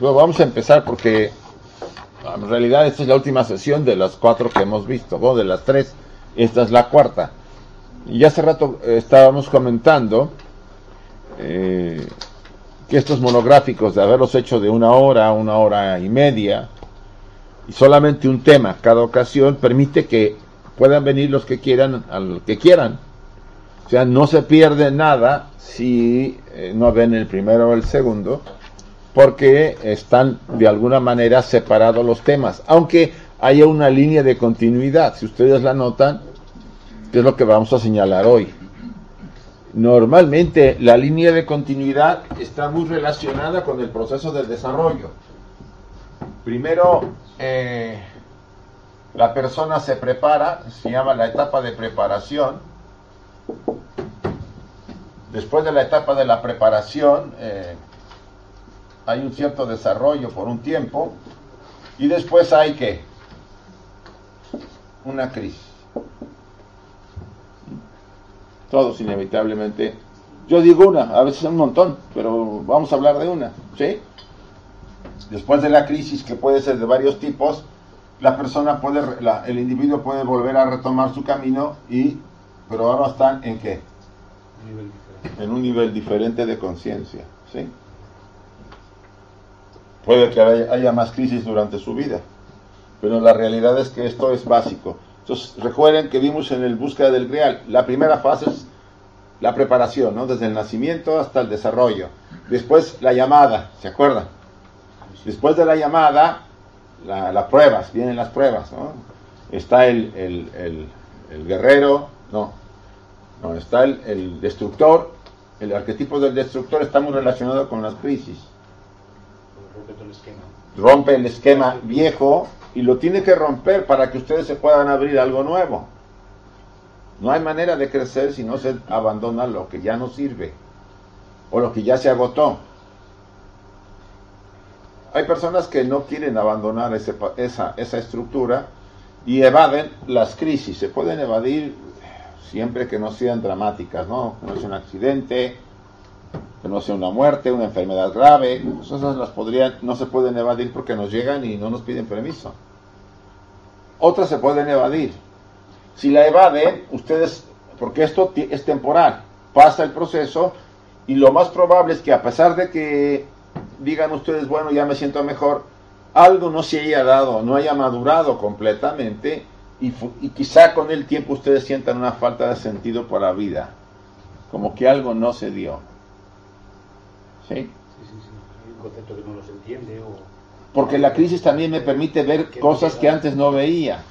Bueno, vamos a empezar porque en realidad esta es la última sesión de las cuatro que hemos visto, o de las tres, esta es la cuarta. Y hace rato eh, estábamos comentando eh, que estos monográficos, de haberlos hecho de una hora, una hora y media, y solamente un tema cada ocasión, permite que puedan venir los que quieran, al que quieran. O sea, no se pierde nada si eh, no ven el primero o el segundo porque están de alguna manera separados los temas, aunque haya una línea de continuidad. Si ustedes la notan, que es lo que vamos a señalar hoy. Normalmente la línea de continuidad está muy relacionada con el proceso del desarrollo. Primero, eh, la persona se prepara, se llama la etapa de preparación. Después de la etapa de la preparación, eh, hay un cierto desarrollo por un tiempo y después hay que una crisis. Todos inevitablemente. Yo digo una, a veces un montón, pero vamos a hablar de una, ¿sí? Después de la crisis, que puede ser de varios tipos, la persona puede, el individuo puede volver a retomar su camino y, pero ahora están en qué? en un nivel diferente de conciencia, ¿sí? Puede que haya más crisis durante su vida, pero la realidad es que esto es básico. Entonces, recuerden que vimos en el búsqueda del real, la primera fase es la preparación, ¿no? Desde el nacimiento hasta el desarrollo. Después la llamada, ¿se acuerdan? Después de la llamada, las pruebas, vienen las pruebas, ¿no? Está el, el, guerrero, no, no, está el, el destructor, el arquetipo del destructor está muy relacionado con las crisis rompe el esquema viejo y lo tiene que romper para que ustedes se puedan abrir algo nuevo. No hay manera de crecer si no se abandona lo que ya no sirve o lo que ya se agotó. Hay personas que no quieren abandonar esa, esa estructura y evaden las crisis. Se pueden evadir siempre que no sean dramáticas, ¿no? No es un accidente, no sea una muerte, una enfermedad grave, esas las podrían, no se pueden evadir porque nos llegan y no nos piden permiso. Otras se pueden evadir. Si la evaden, ustedes, porque esto es temporal, pasa el proceso y lo más probable es que a pesar de que digan ustedes, bueno, ya me siento mejor, algo no se haya dado, no haya madurado completamente y, y quizá con el tiempo ustedes sientan una falta de sentido por la vida, como que algo no se dio. ¿Sí? Sí, sí, Hay un concepto que no los entiende Porque la crisis también me permite ver cosas que antes no veía.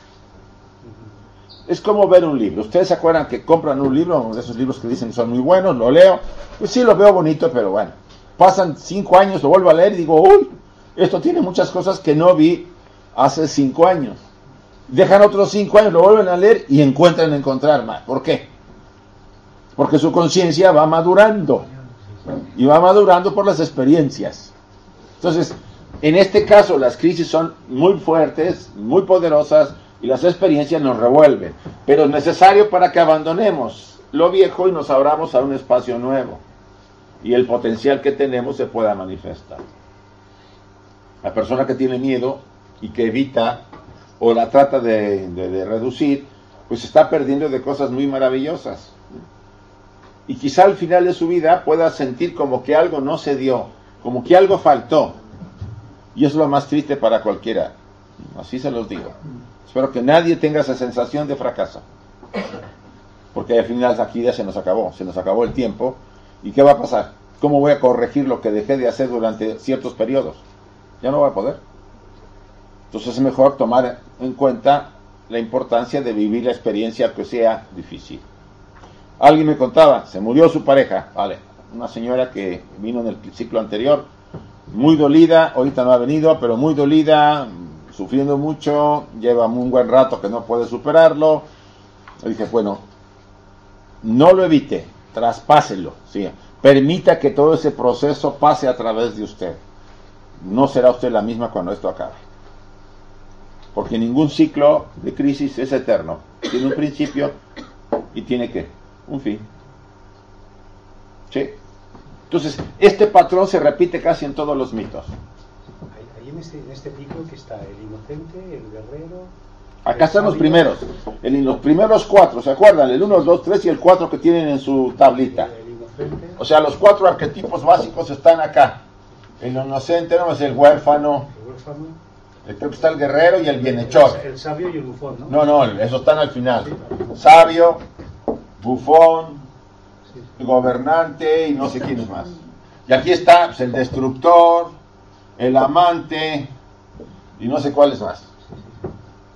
Es como ver un libro. Ustedes se acuerdan que compran un libro, de esos libros que dicen son muy buenos, lo leo. Pues sí, lo veo bonito, pero bueno. Pasan cinco años, lo vuelvo a leer y digo, uy, esto tiene muchas cosas que no vi hace cinco años. Dejan otros cinco años, lo vuelven a leer y encuentran encontrar más. ¿Por qué? Porque su conciencia va madurando y va madurando por las experiencias. Entonces, en este caso las crisis son muy fuertes, muy poderosas y las experiencias nos revuelven, pero es necesario para que abandonemos lo viejo y nos abramos a un espacio nuevo y el potencial que tenemos se pueda manifestar. La persona que tiene miedo y que evita o la trata de, de reducir, pues está perdiendo de cosas muy maravillosas y quizá al final de su vida pueda sentir como que algo no se dio, como que algo faltó. Y es lo más triste para cualquiera. Así se los digo. Espero que nadie tenga esa sensación de fracaso. Porque al final aquí ya se nos acabó, se nos acabó el tiempo. ¿Y qué va a pasar? ¿Cómo voy a corregir lo que dejé de hacer durante ciertos periodos? Ya no voy a poder. Entonces es mejor tomar en cuenta la importancia de vivir la experiencia que sea difícil. Alguien me contaba, se murió su pareja, vale, una señora que vino en el ciclo anterior, muy dolida, ahorita no ha venido, pero muy dolida, sufriendo mucho, lleva un buen rato que no puede superarlo. Le dije, bueno, no lo evite, traspáselo, permita que todo ese proceso pase a través de usted. No será usted la misma cuando esto acabe. Porque ningún ciclo de crisis es eterno. Tiene un principio y tiene que un fin. ¿Sí? Entonces, este patrón se repite casi en todos los mitos. Ahí en este, en este pico que está el inocente, el guerrero. Acá están los primeros, en los primeros cuatro, ¿se acuerdan? El 1, el 2, 3 y el 4 que tienen en su tablita. O sea, los cuatro arquetipos básicos están acá. El inocente no es el huérfano. El huérfano. Creo que está el guerrero y el bienhechor. El sabio y el bufón, ¿no? No, no, esos están al final. Sabio, bufón, gobernante y no sé quién más. Y aquí está pues, el destructor, el amante y no sé cuáles más.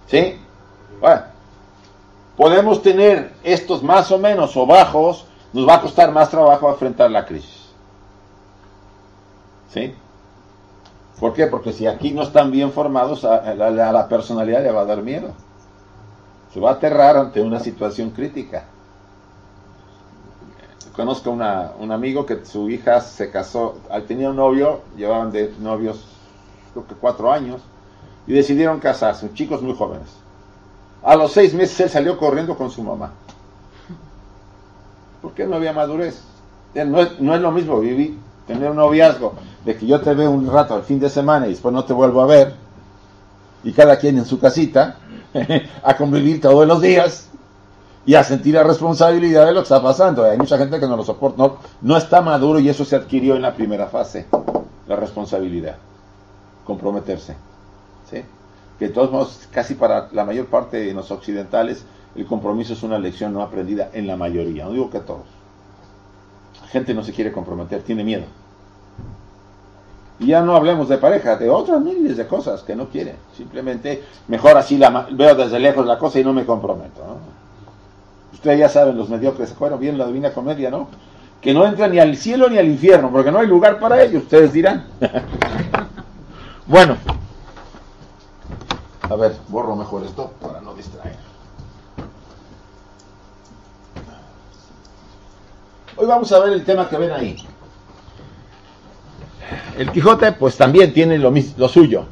¿Sí? Bueno, podemos tener estos más o menos o bajos, nos va a costar más trabajo enfrentar la crisis. ¿Sí? ¿Por qué? Porque si aquí no están bien formados, a la, a la personalidad le va a dar miedo. Se va a aterrar ante una situación crítica conozco una, un amigo que su hija se casó, tenía un novio, llevaban de novios creo que cuatro años, y decidieron casarse, chicos muy jóvenes. A los seis meses él salió corriendo con su mamá. Porque no había madurez. No es, no es lo mismo vivir, tener un noviazgo, de que yo te veo un rato al fin de semana y después no te vuelvo a ver, y cada quien en su casita, a convivir todos los días, y a sentir la responsabilidad de lo que está pasando. Hay mucha gente que no lo soporta, no, está maduro y eso se adquirió en la primera fase, la responsabilidad, comprometerse. ¿sí? Que de todos modos, casi para la mayor parte de los occidentales, el compromiso es una lección no aprendida en la mayoría, no digo que todos. La gente no se quiere comprometer, tiene miedo. Y ya no hablemos de pareja, de otras miles de cosas que no quieren. Simplemente, mejor así la, veo desde lejos la cosa y no me comprometo. ¿no? Ustedes ya saben, los mediocres, ¿se acuerdan bien la Divina Comedia, no? Que no entran ni al cielo ni al infierno, porque no hay lugar para ellos, ustedes dirán. bueno, a ver, borro mejor esto para no distraer. Hoy vamos a ver el tema que ven ahí. El Quijote, pues también tiene lo, lo suyo.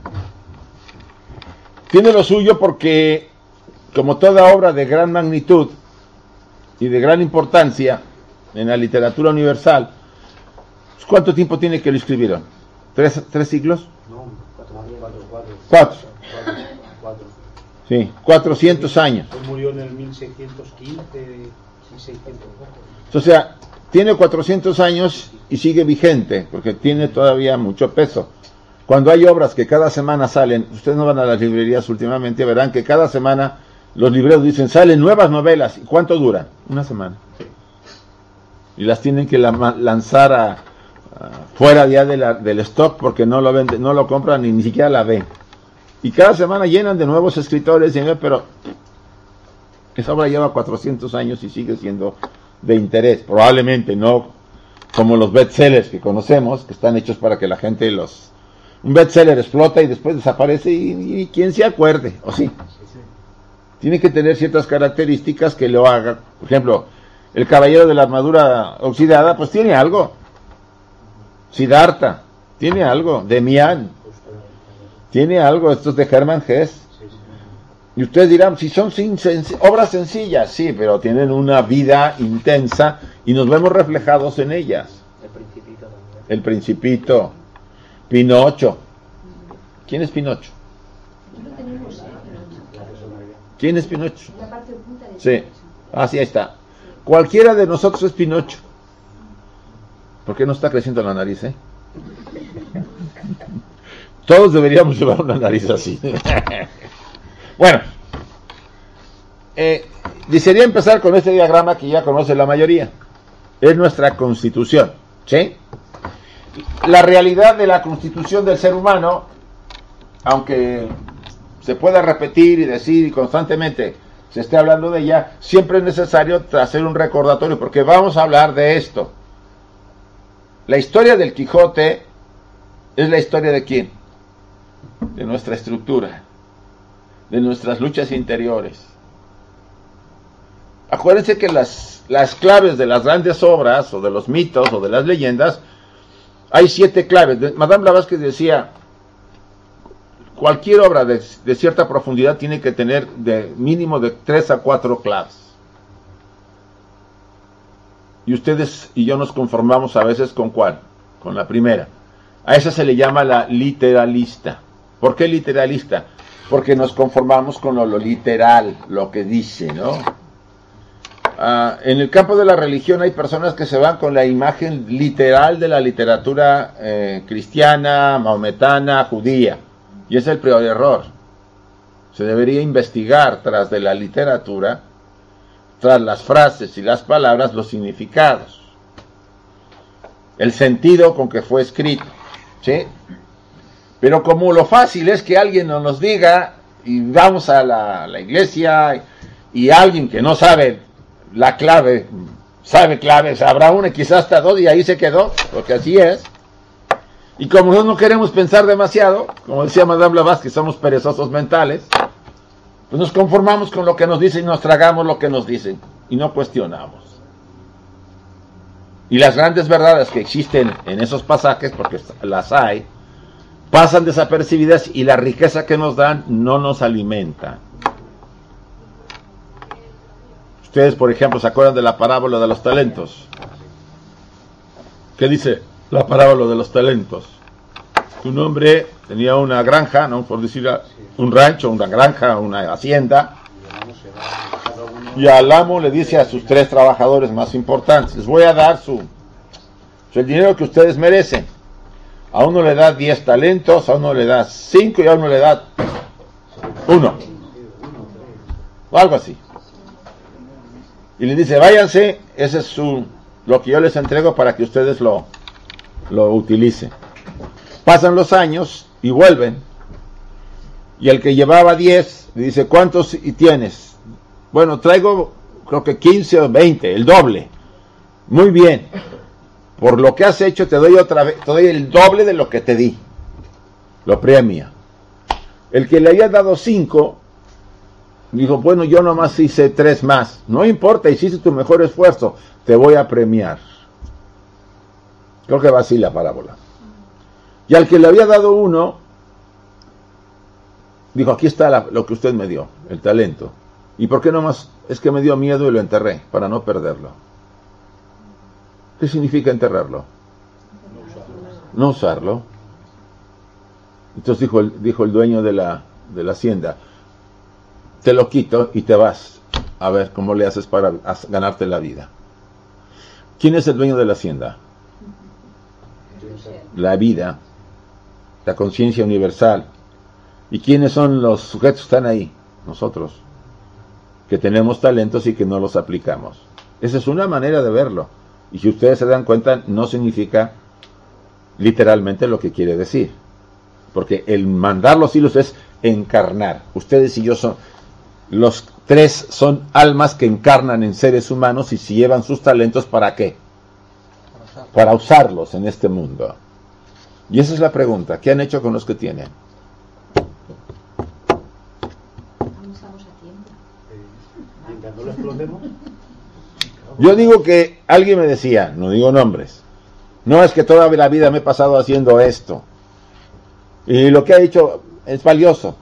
Tiene lo suyo porque, como toda obra de gran magnitud, y de gran importancia en la literatura universal, ¿cuánto tiempo tiene que lo escribieron? ¿Tres, tres siglos? No, cuatro. Cuatro. Cuatro. Sí, 400 años. Él murió en el 1615, 1600. O sea, tiene 400 años y sigue vigente, porque tiene todavía mucho peso. Cuando hay obras que cada semana salen, ustedes no van a las librerías últimamente, verán que cada semana los libreros dicen, salen nuevas novelas. ¿Y cuánto duran? Una semana. Y las tienen que lanzar a, fuera ya de la, del stock porque no lo venden, no lo compran ni, ni siquiera la ven. Y cada semana llenan de nuevos escritores, pero esa obra lleva 400 años y sigue siendo de interés. Probablemente no como los bestsellers que conocemos, que están hechos para que la gente los... Un bestseller explota y después desaparece y, y quién se acuerde, o sí tiene que tener ciertas características que lo hagan. Por ejemplo, el caballero de la armadura oxidada, pues tiene algo. Siddhartha, tiene algo. Demian, tiene algo. Estos de Hermann Hesse. Y ustedes dirán, si son obras sencillas, sí, pero tienen una vida intensa y nos vemos reflejados en ellas. El Principito. El Principito. Pinocho. ¿Quién es Pinocho? ¿Quién es Pinocho? La parte sí, así ah, está. Cualquiera de nosotros es Pinocho. ¿Por qué no está creciendo la nariz, eh? Todos deberíamos llevar una nariz así. bueno, eh, desearía empezar con este diagrama que ya conoce la mayoría. Es nuestra constitución. ¿Sí? La realidad de la constitución del ser humano, aunque se puede repetir y decir y constantemente se esté hablando de ella, siempre es necesario hacer un recordatorio porque vamos a hablar de esto. La historia del Quijote es la historia de quién? De nuestra estructura, de nuestras luchas interiores. Acuérdense que las, las claves de las grandes obras, o de los mitos, o de las leyendas, hay siete claves. Madame Blavatsky decía, cualquier obra de, cierta profundidad tiene que tener de mínimo de tres a cuatro claves. Y ustedes y yo nos conformamos a veces con cuál? Con la primera. A esa se le llama la literalista. ¿Por qué literalista? Porque nos conformamos con lo, literal, lo que dice, ¿no? Uh, en el campo de la religión hay personas que se van con la imagen literal de la literatura eh, cristiana, maometana, judía. Y es el peor error. Se debería investigar tras de la literatura, tras las frases y las palabras, los significados. El sentido con que fue escrito. ¿sí? Pero como lo fácil es que alguien nos diga y vamos a la, la iglesia y, y alguien que no sabe la clave, sabe claves, habrá una, quizás hasta dos y ahí se quedó, porque así es. Y como no queremos pensar demasiado, como decía Madame Blavatsky, somos perezosos mentales, pues nos conformamos con lo que nos dicen y nos tragamos lo que nos dicen y no cuestionamos. Y las grandes verdades que existen en esos pasajes, porque las hay, pasan desapercibidas y la riqueza que nos dan no nos alimenta. Ustedes, por ejemplo, ¿se acuerdan de la parábola de los talentos? ¿Qué dice la parábola de los talentos? Un hombre tenía una granja, ¿no? Por decir un rancho, una granja, una hacienda. Y al amo le dice a sus tres trabajadores más importantes, les voy a dar su, el dinero que ustedes merecen. A uno le da 10 talentos, a uno le da 5 y a uno le da uno. O algo así y le dice, váyanse, ese es su, lo que yo les entrego para que ustedes lo, lo utilicen. Pasan los años y vuelven. Y el que llevaba 10 le dice, ¿cuántos tienes? Bueno, traigo creo que 15 o 20, el doble. Muy bien. Por lo que has hecho te doy otra vez, te doy el doble de lo que te di. Lo premia. El que le haya dado 5 Dijo, bueno, yo nomás hice tres más. No importa, hiciste tu mejor esfuerzo. Te voy a premiar. Creo que va así la parábola. Y al que le había dado uno, dijo, aquí está lo que usted me dio, el talento. ¿Y por qué nomás? Es que me dio miedo y lo enterré, para no perderlo. ¿Qué significa enterrarlo? No usarlo. Entonces dijo el, dijo el dueño de la, de la hacienda, te lo quito y te vas a ver cómo le haces para ganarte la vida. ¿Quién es el dueño de la hacienda? La vida, la conciencia universal. ¿Y quiénes son los sujetos que están ahí? Nosotros, que tenemos talentos y que no los aplicamos. Esa es una manera de verlo. Y si ustedes se dan cuenta, no significa literalmente lo que quiere decir. Porque el mandar los hilos es encarnar. Ustedes y yo son, los tres son almas que encarnan en seres humanos y si llevan sus talentos para qué? Para usarlos en este mundo. Y esa es la pregunta, ¿qué han hecho con los que tienen? Yo digo que alguien me decía, no digo nombres, no es que toda la vida me he pasado haciendo esto. Y lo que ha hecho es valioso,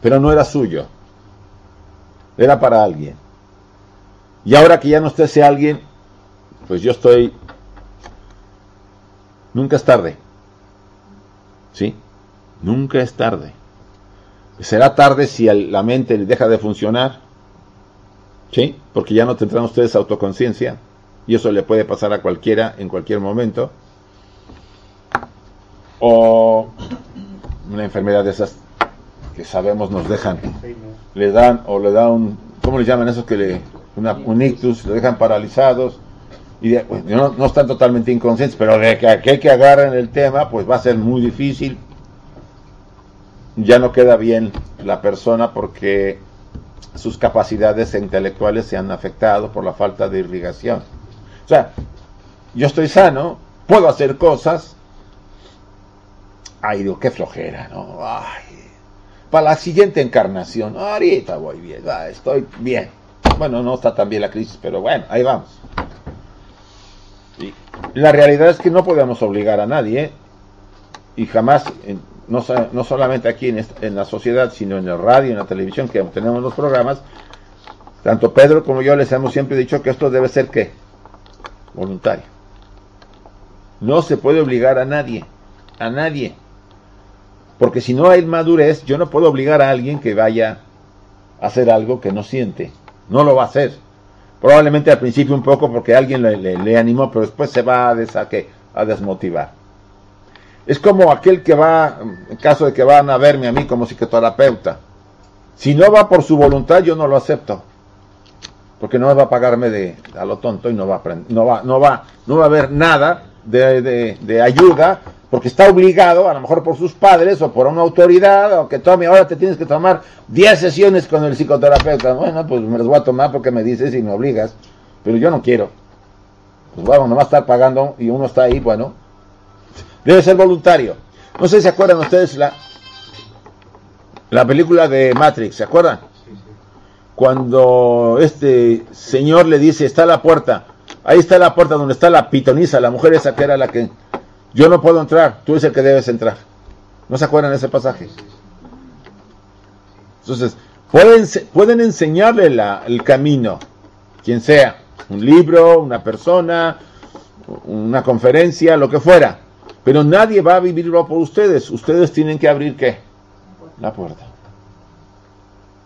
pero no era suyo era para alguien. Y ahora que ya no esté ese alguien, pues yo estoy... Nunca es tarde. ¿Sí? Nunca es tarde. Será tarde si la mente deja de funcionar. ¿Sí? Porque ya no tendrán ustedes autoconciencia. Y eso le puede pasar a cualquiera en cualquier momento. O una enfermedad de esas que sabemos nos dejan le dan o le dan un, ¿cómo le llaman esos que le, una, un ictus, le dejan paralizados y no, están totalmente inconscientes, pero de que aquel que agarren el tema, pues va a ser muy difícil. Ya no queda bien la persona porque sus capacidades intelectuales se han afectado por la falta de irrigación. O sea, yo estoy sano, puedo hacer cosas, ay, digo, qué flojera, ¿no? Ay, para la siguiente encarnación, ahorita voy bien, estoy bien. Bueno, no está tan bien la crisis, pero bueno, ahí vamos. La realidad es que no podemos obligar a nadie, y jamás, no, no solamente aquí en, en la sociedad, sino en el radio, en la televisión, que tenemos los programas, tanto Pedro como yo les hemos siempre dicho que esto debe ser qué? Voluntario. No se puede obligar a nadie, a nadie. Porque si no hay madurez, yo no puedo obligar a alguien que vaya a hacer algo que no siente. No lo va a hacer. Probablemente al principio un poco porque alguien le, animó, pero después se va a, des, a desmotivar. Es como aquel que va, en caso de que van a verme a mí como psicoterapeuta. Si no va por su voluntad, yo no lo acepto. Porque no va a pagarme de a lo tonto y no va a, no va, no va, no va a haber nada de, de, ayuda porque está obligado, a lo mejor por sus padres o por una autoridad, o que tome, ahora te tienes que tomar 10 sesiones con el psicoterapeuta. Bueno, pues me las voy a tomar porque me dices y me obligas, pero yo no quiero. Pues bueno, no va a estar pagando y uno está ahí, bueno, debe ser voluntario. No sé si se acuerdan ustedes la, la película de Matrix, ¿se acuerdan? Cuando este señor le dice, está la puerta, Ahí está la puerta donde está la pitonisa, la mujer esa que era la que... Yo no puedo entrar, tú eres el que debes entrar. ¿No se acuerdan de ese pasaje? Entonces, pueden, pueden enseñarle el camino, quien sea, un libro, una persona, una conferencia, lo que fuera. Pero nadie va a vivirlo por ustedes. Ustedes tienen que abrir qué? La puerta.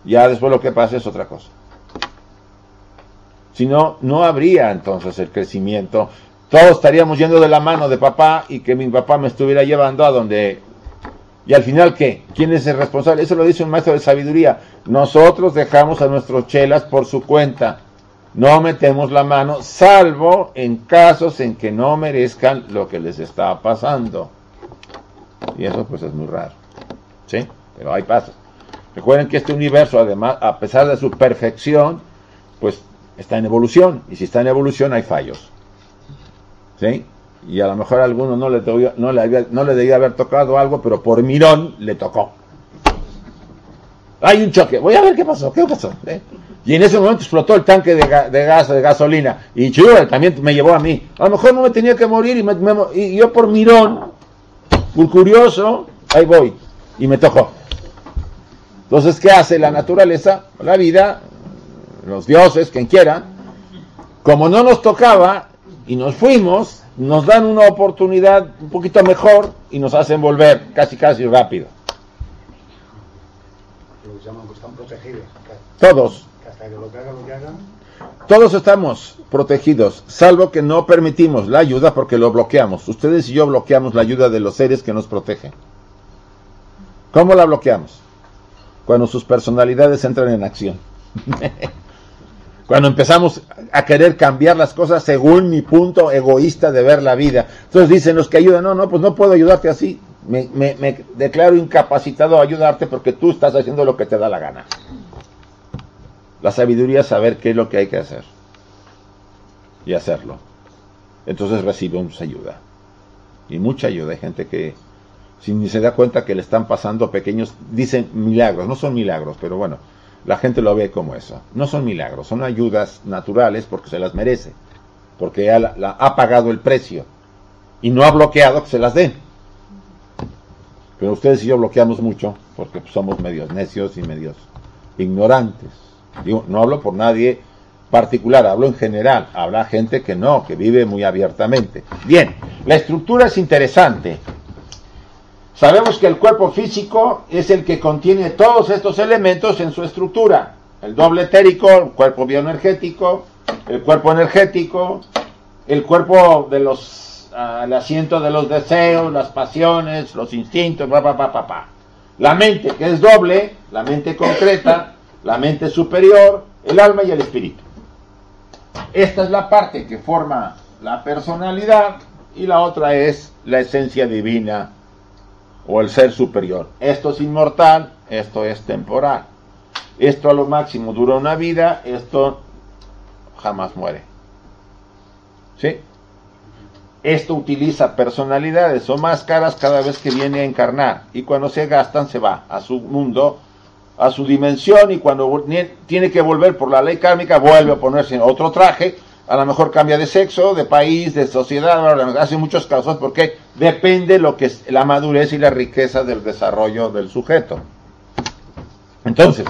Ya después lo que pase es otra cosa. Si no, no habría entonces el crecimiento. Todos estaríamos yendo de la mano de papá y que mi papá me estuviera llevando a donde... Y al final, ¿qué? ¿Quién es el responsable? Eso lo dice un maestro de sabiduría. Nosotros dejamos a nuestros chelas por su cuenta. No metemos la mano, salvo en casos en que no merezcan lo que les está pasando. Y eso pues es muy raro. ¿Sí? Pero hay pasos. Recuerden que este universo, además, a pesar de su perfección, pues está en evolución, y si está en evolución hay fallos. ¿Sí? Y a lo mejor a alguno no le, no, le no le debía haber tocado algo, pero por mirón le tocó. Hay un choque, voy a ver qué pasó, qué pasó. ¿Eh? Y en ese momento explotó el tanque de, gas, de gasolina. Y chulo, también me llevó a mí. A lo mejor no me tenía que morir y, y yo por mirón, muy curioso, ahí voy. Y me tocó. Entonces, ¿qué hace la naturaleza? La vida los dioses, quien quiera, como no nos tocaba y nos fuimos, nos dan una oportunidad un poquito mejor y nos hacen volver casi casi rápido. Todos. Todos estamos protegidos, salvo que no permitimos la ayuda porque lo bloqueamos. Ustedes y yo bloqueamos la ayuda de los seres que nos protegen. ¿Cómo la bloqueamos? Cuando sus personalidades entran en acción. Cuando empezamos a querer cambiar las cosas según mi punto egoísta de ver la vida. Entonces dicen los que ayudan, no, no, pues no puedo ayudarte así. Me, declaro incapacitado a ayudarte porque tú estás haciendo lo que te da la gana. La sabiduría es saber qué es lo que hay que hacer y hacerlo. Entonces recibimos ayuda. Y mucha ayuda. Hay gente que si ni se da cuenta que le están pasando pequeños, dicen milagros, no son milagros, pero bueno, la gente lo ve como eso. No son milagros, son ayudas naturales porque se las merece, porque ha pagado el precio y no ha bloqueado que se las den. Pero ustedes y yo bloqueamos mucho porque somos medios necios y medios ignorantes. No hablo por nadie particular, hablo en general. Habrá gente que no, que vive muy abiertamente. Bien, la estructura es interesante. Sabemos que el cuerpo físico es el que contiene todos estos elementos en su estructura. El doble etérico, el cuerpo bioenergético, el cuerpo energético, el cuerpo de los, uh, el asiento de los deseos, las pasiones, los instintos, pa, pa, pa, pa, La mente, que es doble, la mente concreta, la mente superior, el alma y el espíritu. Esta es la parte que forma la personalidad y la otra es la esencia divina o el ser superior. Esto es inmortal, esto es temporal. Esto a lo máximo dura una vida, esto jamás muere. ¿Sí? Esto utiliza personalidades o máscaras cada vez que viene a encarnar y cuando se gastan se va a su mundo, a su dimensión y cuando tiene que volver por la ley kármica vuelve a ponerse otro traje, a lo mejor cambia de sexo, de país, de sociedad, hace muchos casos porque depende lo que es la madurez y la riqueza del desarrollo del sujeto. Entonces,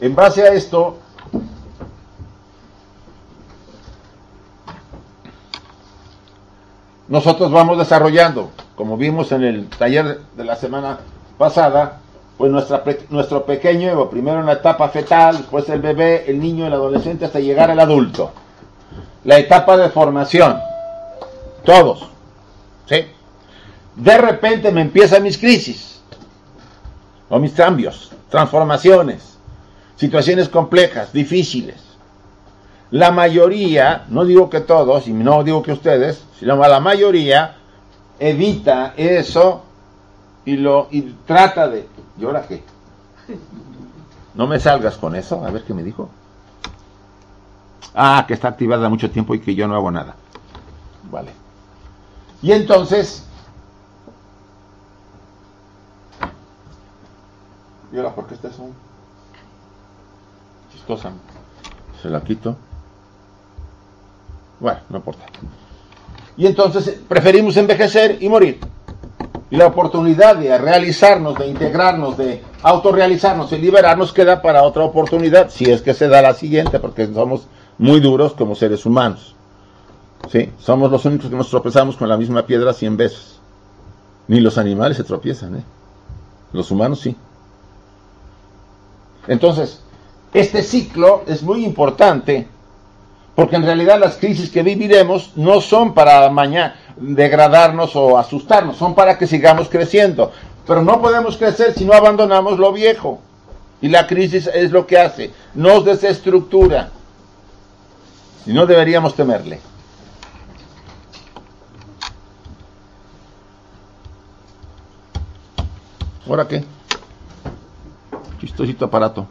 en base a esto, nosotros vamos desarrollando, como vimos en el taller de la semana pasada, pues nuestra, nuestro pequeño primero en la etapa fetal, después el bebé, el niño, el adolescente, hasta llegar al adulto. La etapa de formación, todos, ¿sí? De repente me empiezan mis crisis, o mis cambios, transformaciones, situaciones complejas, difíciles. La mayoría, no digo que todos, y no digo que ustedes, sino la mayoría evita eso y lo y trata de. ¿Y ahora qué? No me salgas con eso, a ver qué me dijo. Ah, que está activada mucho tiempo y que yo no hago nada. Vale. Y entonces. ¿Y ahora por qué está eso? Chistosa. Se la quito. Bueno, no importa. Y entonces preferimos envejecer y morir. Y la oportunidad de realizarnos, de integrarnos, de autorrealizarnos y liberarnos queda para otra oportunidad, si es que se da la siguiente, porque somos muy duros como seres humanos. ¿Sí? Somos los únicos que nos tropezamos con la misma piedra cien veces. Ni los animales se tropiezan, ¿eh? Los humanos sí. Entonces, este ciclo es muy importante porque en realidad las crisis que viviremos no son para mañana degradarnos o asustarnos, son para que sigamos creciendo. Pero no podemos crecer si no abandonamos lo viejo. Y la crisis es lo que hace, nos desestructura. Y no deberíamos temerle. ¿Ahora qué? Chistosito aparato.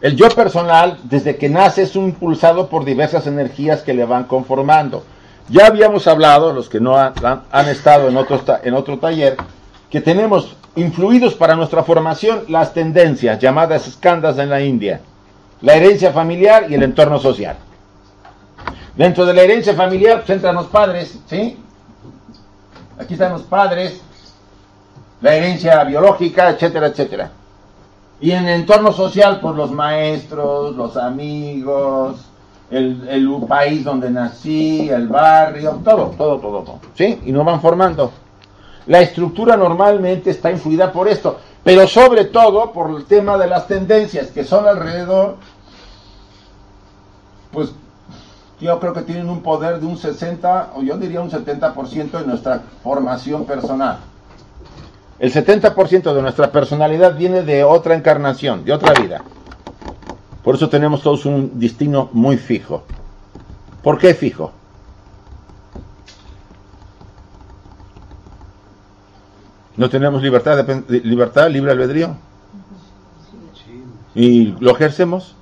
El yo personal, desde que nace, es impulsado por diversas energías que le van conformando. Ya habíamos hablado, los que no han, estado en otro, en otro taller, que tenemos influidos para nuestra formación las tendencias llamadas escandas en la India, la herencia familiar y el entorno social. Dentro de la herencia familiar pues, entran los padres, ¿sí? Aquí están los padres, la herencia biológica, etcétera, etcétera. Y en el entorno social, por los maestros, los amigos, el, el, país donde nací, el barrio, todo, todo, todo, todo. ¿Sí? Y nos van formando. La estructura normalmente está influida por esto, pero sobre todo por el tema de las tendencias que son alrededor, pues yo creo que tienen un poder de un 60 o yo diría un 70% en nuestra formación personal. El 70% de nuestra personalidad viene de otra encarnación, de otra vida. Por eso tenemos todos un destino muy fijo. ¿Por qué fijo? ¿No tenemos libertad, de, libertad libre albedrío? ¿Y lo ejercemos?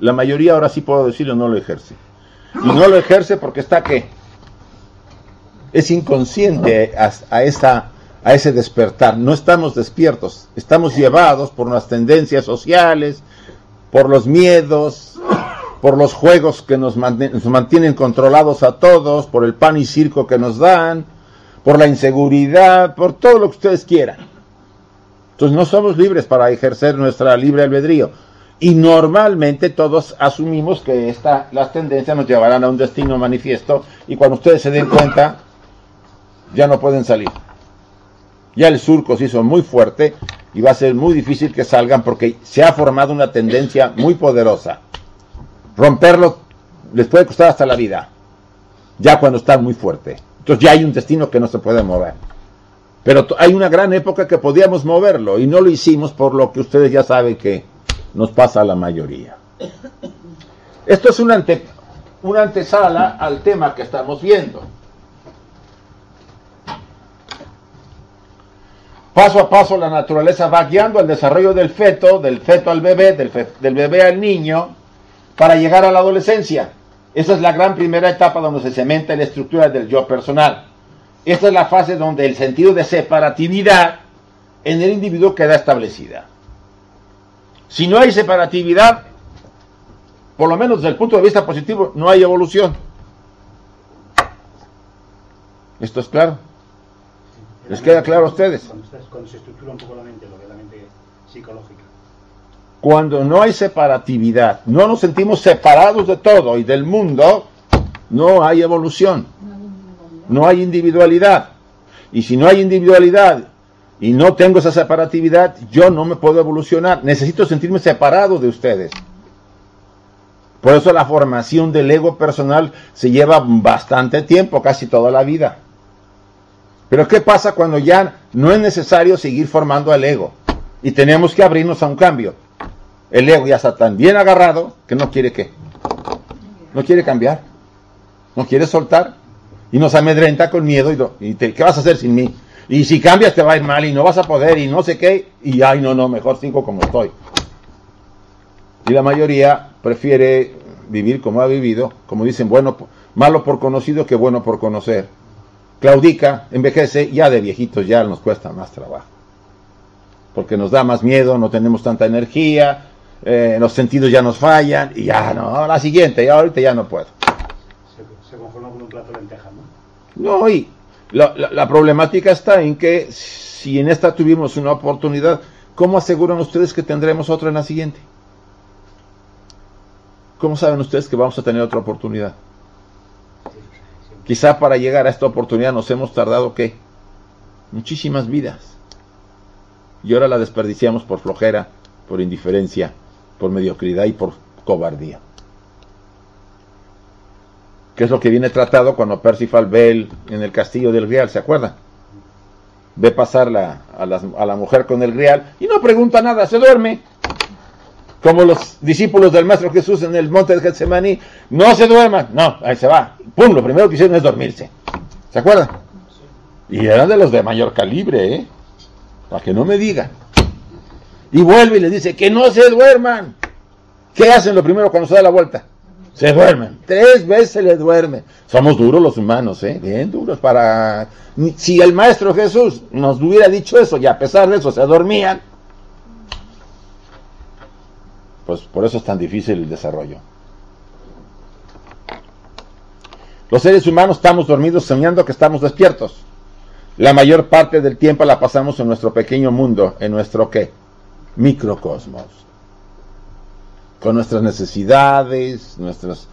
La mayoría, ahora sí puedo decirlo, no lo ejerce. Y no lo ejerce porque está que es inconsciente a, a esa a ese despertar. No estamos despiertos, estamos llevados por las tendencias sociales, por los miedos, por los juegos que nos, mantienen controlados a todos, por el pan y circo que nos dan, por la inseguridad, por todo lo que ustedes quieran. Entonces no somos libres para ejercer nuestra libre albedrío. Y normalmente todos asumimos que esta, las tendencias nos llevarán a un destino manifiesto y cuando ustedes se den cuenta, ya no pueden salir. Ya el surco se hizo muy fuerte y va a ser muy difícil que salgan porque se ha formado una tendencia muy poderosa. Romperlo les puede costar hasta la vida, ya cuando está muy fuerte. Entonces ya hay un destino que no se puede mover. Pero hay una gran época que podíamos moverlo y no lo hicimos por lo que ustedes ya saben que nos pasa a la mayoría. Esto es una, ante, una antesala al tema que estamos viendo. Paso a paso la naturaleza va guiando el desarrollo del feto, del feto al bebé, del, bebé al niño, para llegar a la adolescencia. Esa es la gran primera etapa donde se cementa la estructura del yo personal. Esta es la fase donde el sentido de separatividad en el individuo queda establecida. Si no hay separatividad, por lo menos desde el punto de vista positivo, no hay evolución. ¿Esto es claro? ¿Les queda claro a ustedes? Cuando, se estructura un poco la mente, lo que es la mente psicológica. Cuando no hay separatividad, no nos sentimos separados de todo y del mundo, no hay evolución. No hay individualidad. Y si no hay individualidad y no tengo esa separatividad, yo no me puedo evolucionar. Necesito sentirme separado de ustedes. Por eso la formación del ego personal se lleva bastante tiempo, casi toda la vida. Pero ¿qué pasa cuando ya no es necesario seguir formando al ego? Y tenemos que abrirnos a un cambio. El ego ya está tan bien agarrado que no quiere qué. No quiere cambiar. No quiere soltar. Y nos amedrenta con miedo. Y, ¿qué vas a hacer sin mí? Y si cambias te va a ir mal y no vas a poder y no sé qué. Y ay, no, no, mejor sigo como estoy. Y la mayoría prefiere vivir como ha vivido, como dicen, bueno, malo por conocido que bueno por conocer claudica, envejece, ya de viejitos ya nos cuesta más trabajo. Porque nos da más miedo, no tenemos tanta energía, eh, los sentidos ya nos fallan, y ya no, la siguiente, ya ahorita ya no puedo. Se, conforma con un plato de lentejas, ¿no? No, y la, la problemática está en que si en esta tuvimos una oportunidad, ¿cómo aseguran ustedes que tendremos otra en la siguiente? ¿Cómo saben ustedes que vamos a tener otra oportunidad? Quizá para llegar a esta oportunidad nos hemos tardado, ¿qué? Muchísimas vidas. Y ahora la desperdiciamos por flojera, por indiferencia, por mediocridad y por cobardía. ¿Qué es lo que viene tratado cuando Percival ve en el castillo del Real? ¿Se acuerdan? Ve pasar a, a la mujer con el Real y no pregunta nada, se duerme como los discípulos del Maestro Jesús en el monte de Getsemaní, no se duerman, no, ahí se va, pum, lo primero que hicieron es dormirse, ¿se acuerdan? Y eran de los de mayor calibre, ¿eh? Para que no me digan. Y vuelve y les dice, que no se duerman. ¿Qué hacen lo primero cuando se da la vuelta? Se duermen. Tres veces se les duerme. Somos duros los humanos, ¿eh? Bien duros para... Si el Maestro Jesús nos hubiera dicho eso y a pesar de eso se dormían, pues por eso es tan difícil el desarrollo. Los seres humanos estamos dormidos soñando que estamos despiertos. La mayor parte del tiempo la pasamos en nuestro pequeño mundo, en nuestro qué? Microcosmos. Con nuestras necesidades, nuestras,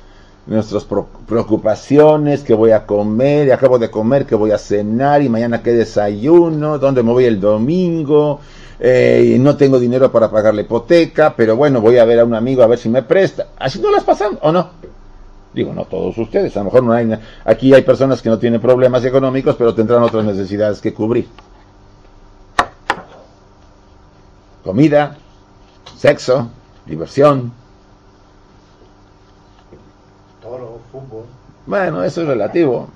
nuestras preocupaciones, qué voy a comer, y acabo de comer, qué voy a cenar, y mañana qué desayuno, dónde me voy el domingo, eh, no tengo dinero para pagar la hipoteca, pero bueno, voy a ver a un amigo a ver si me presta. Así no las pasan, ¿o no? Digo, no todos ustedes, a lo mejor no hay, aquí hay personas que no tienen problemas económicos, pero tendrán otras necesidades que cubrir. Comida, sexo, diversión. Toro, fútbol. Bueno, eso es relativo.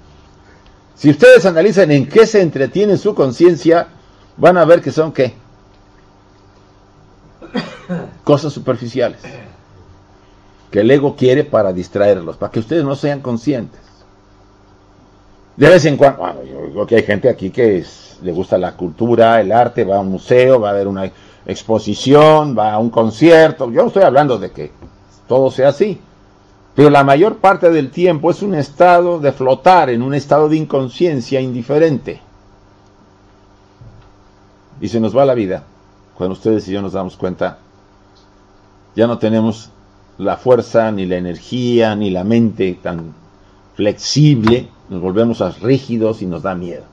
Si ustedes analizan en qué se entretiene su conciencia, van a ver que son qué? cosas superficiales que el ego quiere para distraerlos, para que ustedes no sean conscientes. De vez en cuando, bueno, yo digo que hay gente aquí que le gusta la cultura, el arte, va a un museo, va a ver una exposición, va a un concierto. Yo estoy hablando de que todo sea así, pero la mayor parte del tiempo es un estado de flotar en un estado de inconsciencia indiferente. Y se nos va la vida cuando ustedes y yo nos damos cuenta ya no tenemos la fuerza, ni la energía, ni la mente tan flexible, nos volvemos a rígidos y nos da miedo.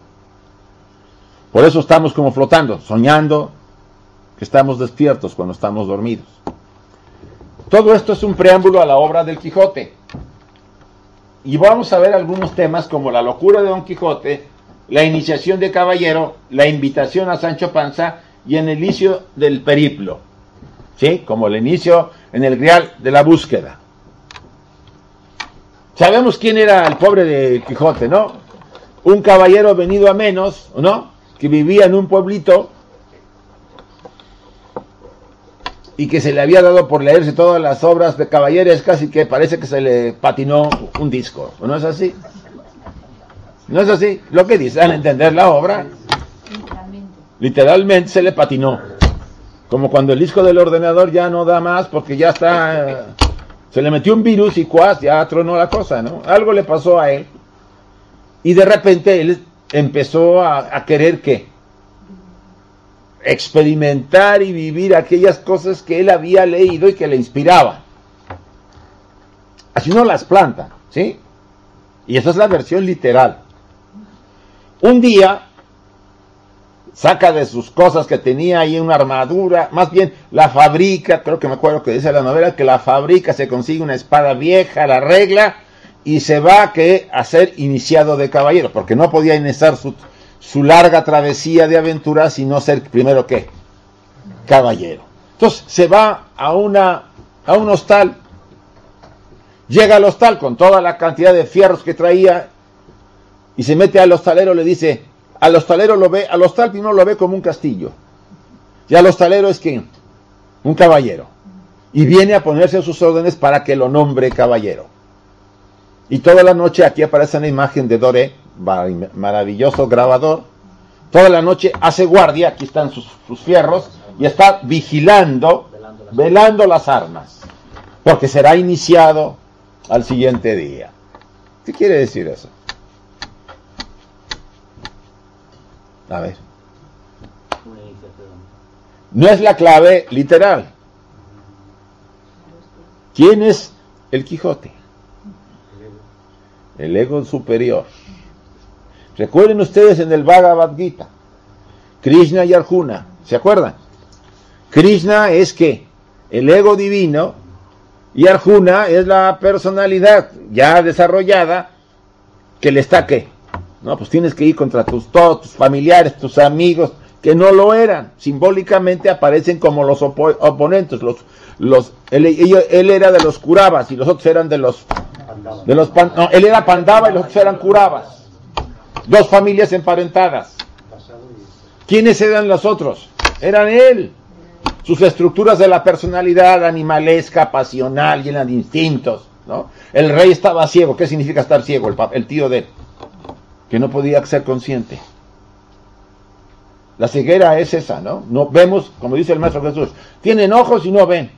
Por eso estamos como flotando, soñando estamos despiertos cuando estamos dormidos. Todo esto es un preámbulo a la obra del Quijote. Y vamos a ver algunos temas como la locura de Don Quijote, la iniciación de Caballero, la invitación a Sancho Panza y en el inicio del periplo. ¿sí? Como el inicio en el Grial de la búsqueda. Sabemos quién era el pobre de Quijote, ¿no? Un caballero venido a menos, ¿no? Que vivía en un pueblito y que se le había dado por leerse todas las obras de caballeros, casi que parece que se le patinó un disco. ¿No es así? ¿No es así? Lo que dice, al entender la obra, literalmente se le patinó. Como cuando el disco del ordenador ya no da más porque ya está... Se le metió un virus y cuas, ya tronó la cosa, ¿no? Algo le pasó a él. Y de repente él empezó a, a querer que experimentar y vivir aquellas cosas que él había leído y que le inspiraban. Así no las planta, ¿sí? Y esa es la versión literal. Un día saca de sus cosas que tenía ahí una armadura, más bien la fabrica, creo que me acuerdo que dice la novela, que la fabrica, se consigue una espada vieja, la regla y se va a, ser iniciado de caballero, porque no podía iniciar su, su larga travesía de aventura, sino ser primero que caballero. Entonces se va a, una, a un hostal, llega al hostal con toda la cantidad de fierros que traía y se mete al hostalero, le dice, al hostalero lo ve, al hostal primero lo ve como un castillo, y al hostalero es que un caballero, y viene a ponerse a sus órdenes para que lo nombre caballero. Y toda la noche aquí aparece una imagen de Doré, maravilloso grabador. Toda la noche hace guardia, aquí están sus, fierros, y está vigilando, velando las armas, porque será iniciado al siguiente día. ¿Qué quiere decir eso? A ver. No es la clave literal. ¿Quién es el Quijote? El ego superior. Recuerden ustedes en el Bhagavad Gita, Krishna y Arjuna, ¿se acuerdan? Krishna es que el ego divino y Arjuna es la personalidad ya desarrollada que le está no, pues tienes que ir contra tus todos tus familiares, tus amigos que no lo eran, simbólicamente aparecen como los oponentes, los los él, él, era de los curabas y los otros eran de los de los no, él era pandava y los otros eran curabas dos familias emparentadas. ¿Quiénes eran los otros? Eran él. Sus estructuras de la personalidad animalesca, pasional, llena de instintos. ¿no? El rey estaba ciego. ¿Qué significa estar ciego? El, el tío de él. Que no podía ser consciente. La ceguera es esa, ¿no? No vemos, como dice el maestro Jesús, tienen ojos y no ven,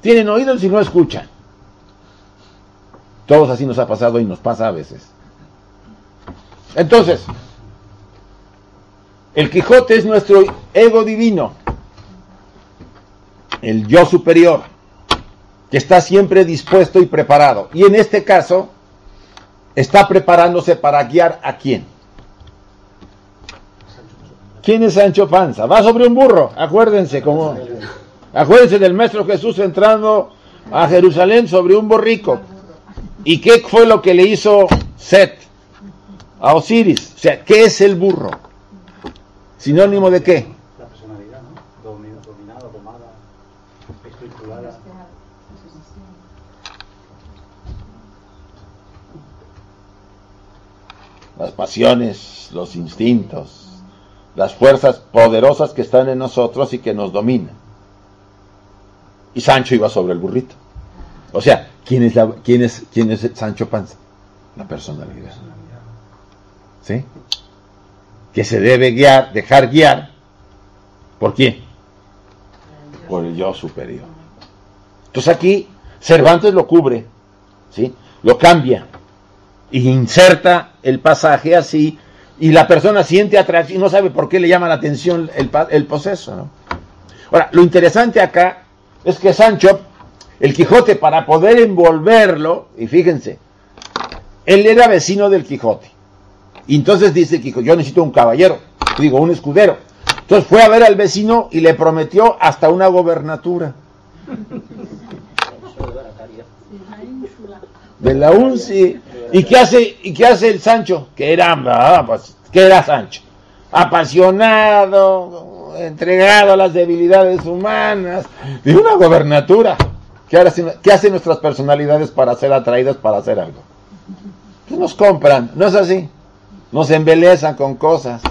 tienen oídos y no escuchan. Todos así nos ha pasado y nos pasa a veces. Entonces, el Quijote es nuestro ego divino, el yo superior, que está siempre dispuesto y preparado. Y en este caso, está preparándose para guiar a quién. ¿Quién es Sancho Panza? Va sobre un burro, acuérdense, como, acuérdense del Maestro Jesús entrando a Jerusalén sobre un borrico. ¿Y qué fue lo que le hizo Set? A Osiris. O sea, ¿qué es el burro? ¿Sinónimo de qué? La personalidad, ¿no? Dominada, domada, estructurada. Las pasiones, los instintos, las fuerzas poderosas que están en nosotros y que nos dominan. Y Sancho iba sobre el burrito. O sea, ¿quién es, la, quién es, quién es Sancho Panza? La personalidad. Que se debe guiar, dejar guiar. ¿Por quién? Por el yo superior. Entonces aquí Cervantes lo cubre, ¿sí? Lo cambia y inserta el pasaje así y la persona siente atracción y no sabe por qué le llama la atención el, el proceso, Ahora, lo interesante acá es que Sancho, el Quijote, para poder envolverlo, y fíjense, él era vecino del Quijote. Y entonces dice que yo necesito un caballero, digo, un escudero. Entonces fue a ver al vecino y le prometió hasta una gobernatura. De la UNCI. ¿Y qué hace, y qué hace el Sancho? Que era, ah, pues, ¿qué era Sancho? Apasionado, entregado a las debilidades humanas, de una gobernatura. ¿Qué, ¿Qué hacen nuestras personalidades para ser atraídas para hacer algo? Pues nos compran, ¿no es así? Nos embelezan con cosas.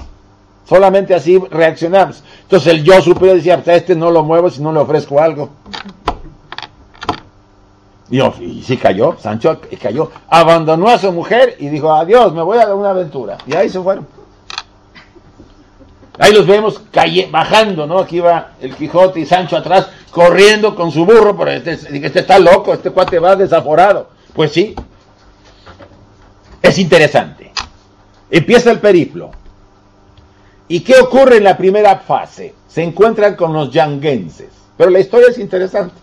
Solamente así reaccionamos. Entonces el yo superior decía, pues a este no lo muevo si no le ofrezco algo. Y, y sí cayó, Sancho cayó, abandonó a su mujer y dijo, adiós, me voy a una aventura. Y ahí se fueron. Ahí los vemos calle, bajando, ¿no? Aquí va el Quijote y Sancho atrás, corriendo con su burro, pero este, este está loco, este cuate va desaforado. Pues sí, es interesante. Empieza el periplo. ¿Y qué ocurre en la primera fase? Se encuentran con los yanguenses. Pero la historia es interesante.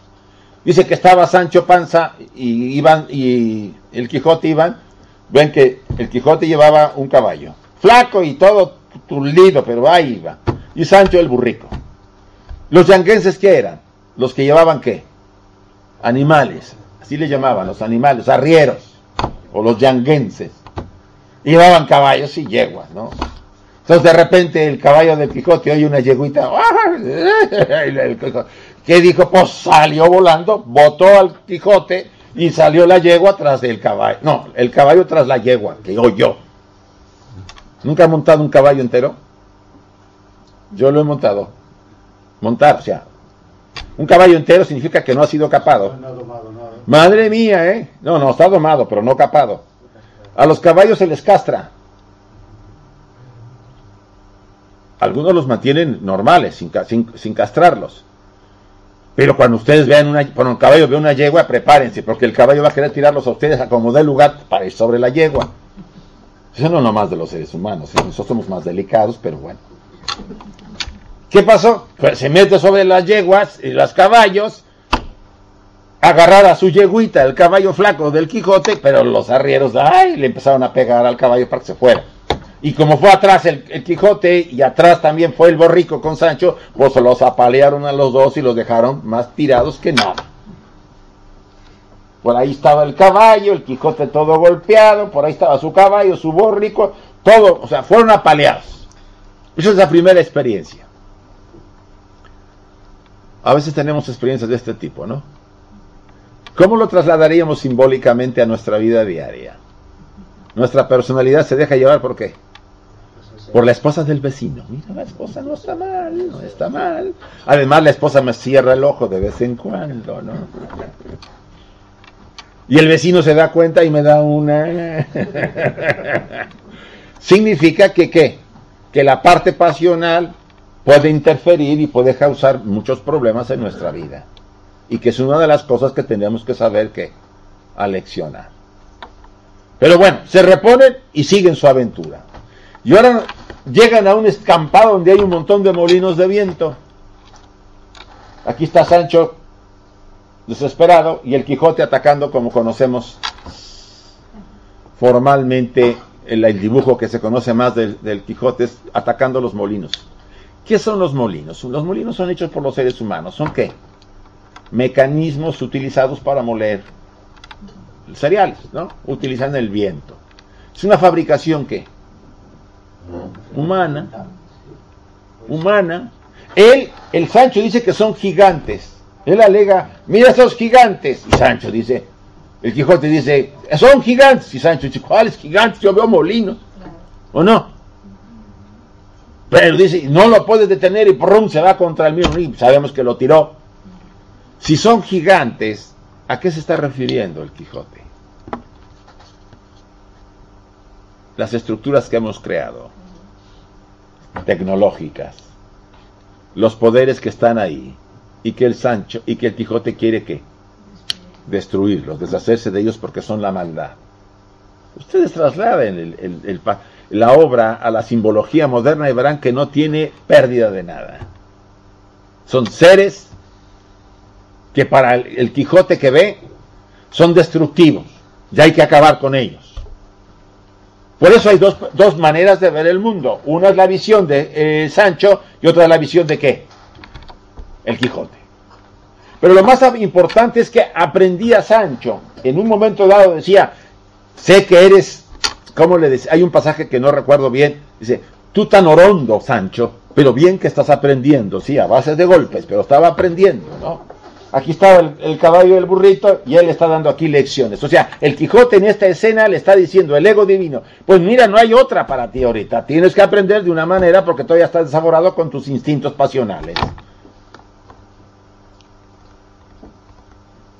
Dice que estaba Sancho Panza y iban y el Quijote iban. Ven que el Quijote llevaba un caballo, flaco y todo tullido, pero ahí iba. Y Sancho el burrico. Los yanguenses qué eran? Los que llevaban qué? Animales. Así le llamaban los animales, arrieros o los yanguenses. Llevaban caballos y yeguas, ¿no? Entonces de repente el caballo del Quijote oye una yeguita. ¿Qué dijo? Pues salió volando, botó al Quijote y salió la yegua tras del caballo. No, el caballo tras la yegua, que oyó. ¿Nunca ha montado un caballo entero? Yo lo he montado. Montar, o sea, un caballo entero significa que no ha sido capado. Madre mía, ¿eh? No, no, está domado, pero no capado. A los caballos se les castra. Algunos los mantienen normales, sin, castrarlos. Pero cuando ustedes vean una, cuando caballo ve una yegua, prepárense, porque el caballo va a querer tirarlos a ustedes a como dé lugar para ir sobre la yegua. Eso no nomás de los seres humanos, ¿eh? nosotros somos más delicados, pero bueno. ¿Qué pasó? Pues se mete sobre las yeguas y los caballos, agarrar a su yeguita, el caballo flaco del Quijote, pero los arrieros, ay, le empezaron a pegar al caballo para que se fuera. Y como fue atrás el, el, Quijote y atrás también fue el borrico con Sancho, pues los apalearon a los dos y los dejaron más tirados que nada. Por ahí estaba el caballo, el Quijote todo golpeado, por ahí estaba su caballo, su borrico, todo, o sea, fueron apaleados. Esa es la primera experiencia. A veces tenemos experiencias de este tipo, ¿no? ¿Cómo lo trasladaríamos simbólicamente a nuestra vida diaria? Nuestra personalidad se deja llevar por qué? Por la esposa del vecino. Mira, la esposa no está mal, no está mal. Además, la esposa me cierra el ojo de vez en cuando, ¿no? Y el vecino se da cuenta y me da una... Significa que qué? Que la parte pasional puede interferir y puede causar muchos problemas en nuestra vida. Y que es una de las cosas que tenemos que saber que aleccionar. Pero bueno, se reponen y siguen su aventura. Y ahora llegan a un escampado donde hay un montón de molinos de viento. Aquí está Sancho desesperado y el Quijote atacando como conocemos formalmente el, dibujo que se conoce más del, del Quijote es atacando los molinos. ¿Qué son los molinos? Los molinos son hechos por los seres humanos. ¿Son qué? Mecanismos utilizados para moler cereales, ¿no? Utilizan el viento. Es una fabricación ¿qué? humana. Humana. Él, el Sancho dice que son gigantes. Él alega, mira esos gigantes. Y Sancho dice, el Quijote dice, son gigantes. Y Sancho dice, ¿cuáles gigantes? Yo veo molinos. ¿O no? Pero dice, no lo puedes detener y ¡prum! se va contra el mismo. Y sabemos que lo tiró. Si son gigantes, ¿a qué se está refiriendo el Quijote? Las estructuras que hemos creado, tecnológicas, los poderes que están ahí, y que el Sancho y que el Quijote quiere que destruirlos, deshacerse de ellos porque son la maldad. Ustedes trasladen la obra a la simbología moderna y verán que no tiene pérdida de nada. Son seres que para el, Quijote que ve son destructivos, ya hay que acabar con ellos. Por eso hay dos, dos maneras de ver el mundo. Una es la visión de eh, Sancho y otra es la visión de qué? El Quijote. Pero lo más importante es que aprendía Sancho. En un momento dado decía, sé que eres ¿Cómo le dice? Hay un pasaje que no recuerdo bien. Dice, tú tan orondo, Sancho, pero bien que estás aprendiendo, sí, a base de golpes, pero estaba aprendiendo, ¿no? Aquí estaba el, el caballo y el burrito, y él está dando aquí lecciones. O sea, el Quijote en esta escena le está diciendo, el ego divino, pues mira, no hay otra para ti ahorita, tienes que aprender de una manera porque todavía estás desaforado con tus instintos pasionales.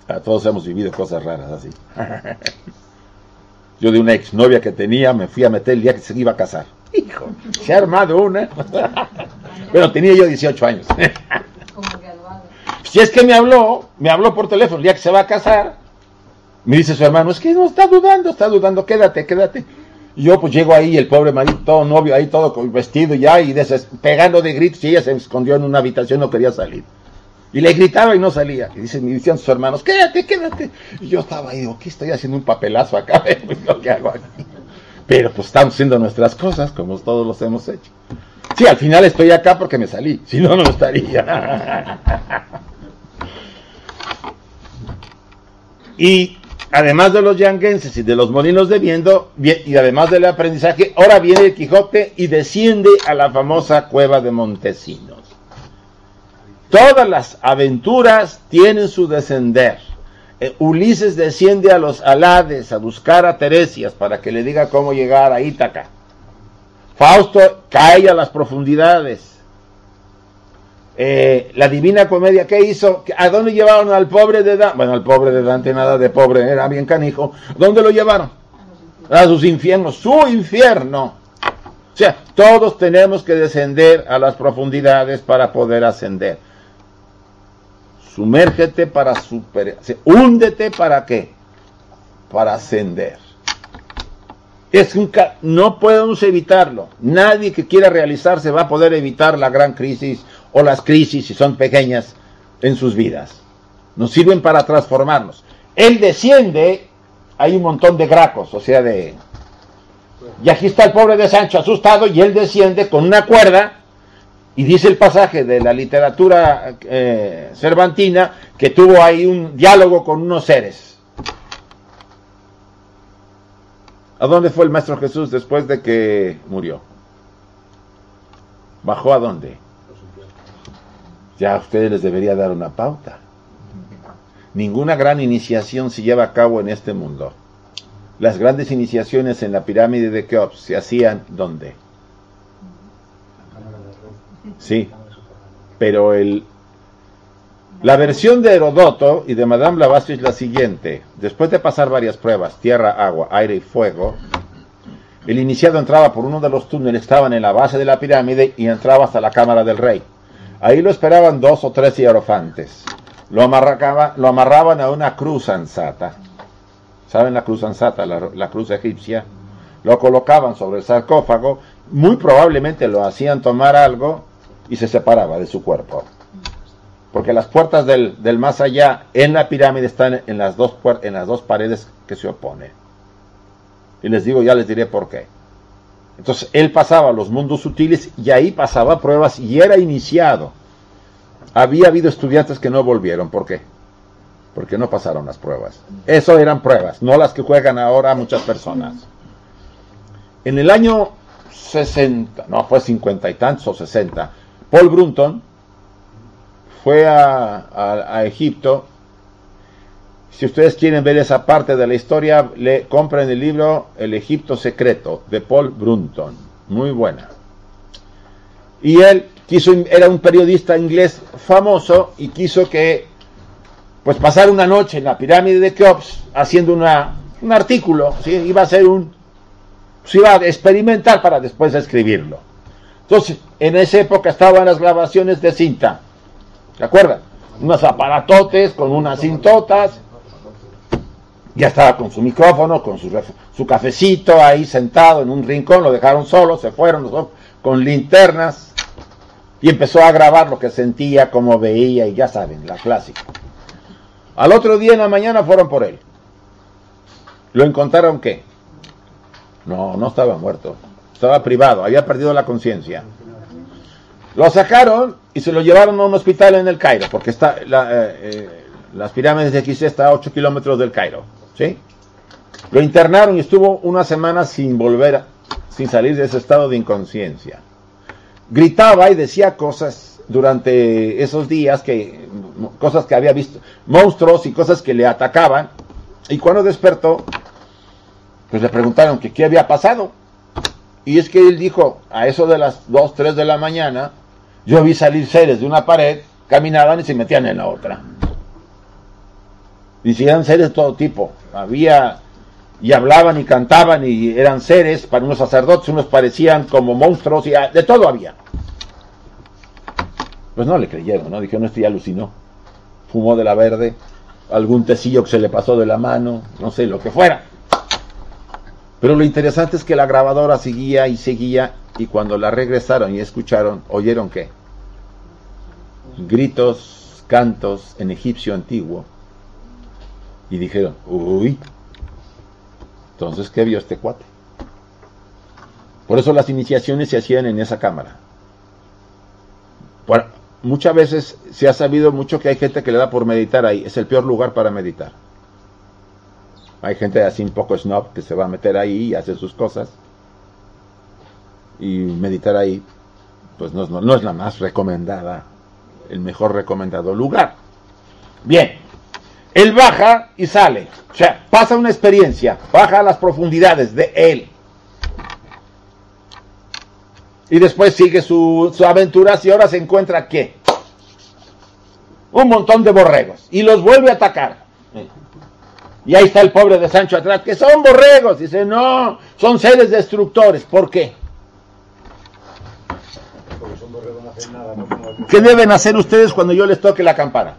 Ah, todos hemos vivido cosas raras así. Yo de una exnovia que tenía me fui a meter el día que se iba a casar. Hijo, se ha armado una. Pero tenía yo 18 años. Si es que me habló, me habló por teléfono el día que se va a casar. Me dice su hermano, es que no está dudando, está dudando, quédate, quédate. Y yo pues llego ahí, el pobre marido, todo novio ahí, todo vestido ya, y pegando de gritos, y ella se escondió en una habitación, no quería salir. Y le gritaba y no salía. Y dicen, me decían sus hermanos, quédate, quédate. Y yo estaba ahí, digo, ¿qué estoy haciendo un papelazo acá? lo que hago aquí. Pero pues estamos haciendo nuestras cosas, como todos los hemos hecho. Sí, al final estoy acá porque me salí, si no, no estaría. y además de los yanguenses y de los molinos de viento, y además del aprendizaje, ahora viene el Quijote y desciende a la famosa cueva de Montesinos. Todas las aventuras tienen su descender. Eh, Ulises desciende a los Alades a buscar a Teresias para que le diga cómo llegar a Ítaca. Fausto cae a las profundidades. Eh, la Divina Comedia, ¿qué hizo? ¿A dónde llevaron al pobre de Dante? Bueno, al pobre de Dante nada de pobre, era bien canijo. ¿Dónde lo llevaron? A sus infiernos, su infierno. O sea, todos tenemos que descender a las profundidades para poder ascender. Sumérgete para superar. Húndete para qué? Para ascender. Es un no podemos evitarlo. Nadie que quiera realizarse va a poder evitar la gran crisis o las crisis, si son pequeñas, en sus vidas. Nos sirven para transformarnos. Él desciende, hay un montón de gracos, o sea, de... Y aquí está el pobre de Sancho asustado y él desciende con una cuerda y dice el pasaje de la literatura eh, cervantina que tuvo ahí un diálogo con unos seres. ¿A dónde fue el Maestro Jesús después de que murió? ¿Bajó a dónde? Ya a ustedes les debería dar una pauta. Ninguna gran iniciación se lleva a cabo en este mundo. Las grandes iniciaciones en la pirámide de Keops se hacían ¿dónde? Sí, pero el, la versión de Herodoto y de Madame Blavatsky es la siguiente. Después de pasar varias pruebas, tierra, agua, aire y fuego, el iniciado entraba por uno de los túneles estaban en la base de la pirámide y entraba hasta la cámara del rey. Ahí lo esperaban dos o tres hierofantes. Lo, lo amarraban a una cruz ansata. ¿Saben la cruz ansata, la, cruz egipcia? Lo colocaban sobre el sarcófago. Muy probablemente lo hacían tomar algo y se separaba de su cuerpo. Porque las puertas del, más allá en la pirámide están en las, dos en las dos paredes que se oponen. Y les digo, ya les diré por qué. Entonces él pasaba a los mundos sutiles y ahí pasaba pruebas y era iniciado. Había habido estudiantes que no volvieron. ¿Por qué? Porque no pasaron las pruebas. Eso eran pruebas, no las que juegan ahora muchas personas. En el año 60, no, fue 50 y tantos o 60, Paul Brunton fue a, Egipto. Si ustedes quieren ver esa parte de la historia, le compren el libro El Egipto Secreto de Paul Brunton. Muy buena. Y él quiso, era un periodista inglés famoso y quiso que, pues, pasar una noche en la pirámide de Keops haciendo una, un artículo. ¿sí? Iba a ser un, se iba a experimentar para después escribirlo. Entonces, en esa época estaban las grabaciones de cinta. ¿Se acuerdan? Unos aparatotes con unas cintotas. Ya estaba con su micrófono, con su, su cafecito ahí sentado en un rincón, lo dejaron solo, se fueron con linternas y empezó a grabar lo que sentía, cómo veía y ya saben, la clásica. Al otro día en la mañana fueron por él. ¿Lo encontraron qué? No, no estaba muerto estaba privado, había perdido la conciencia. Lo sacaron y se lo llevaron a un hospital en el Cairo, porque está eh, eh, las pirámides de Gizeh está a 8 kilómetros del Cairo. ¿Sí? Lo internaron y estuvo una semana sin volver, sin salir de ese estado de inconsciencia. Gritaba y decía cosas durante esos días que cosas que había visto, monstruos y cosas que le atacaban. Y cuando despertó, pues le preguntaron que qué había pasado. Y es que él dijo, a eso de las 2, 3 de la mañana, yo vi salir seres de una pared, caminaban y se metían en la otra. Y eran seres de todo tipo. Había y hablaban y cantaban y eran seres para unos sacerdotes, unos parecían como monstruos y de todo había. Pues no le creyeron, ¿no? Dijeron, este ya alucinó. Fumó de la verde, algún tecillo que se le pasó de la mano, no sé, lo que fuera. Pero lo interesante es que la grabadora seguía y seguía y cuando la regresaron y escucharon, oyeron qué? Gritos, cantos en egipcio antiguo. Y dijeron, uy, entonces, ¿qué vio este cuate? Por eso las iniciaciones se hacían en esa cámara. muchas veces se ha sabido mucho que hay gente que le da por meditar ahí. Es el peor lugar para meditar. Hay gente así un poco snob que se va a meter ahí y hace sus cosas. Y meditar ahí, pues no, no es la más recomendada, el mejor recomendado lugar. Bien, él baja y sale. O sea, pasa una experiencia, baja a las profundidades de él. Y después sigue su, su aventura y ahora se encuentra qué? Un montón de borregos. Y los vuelve a atacar. Y ahí está el pobre de Sancho atrás, que son borregos. Dice, no, son seres destructores. ¿Por qué? ¿Qué deben hacer ustedes cuando yo les toque la campana?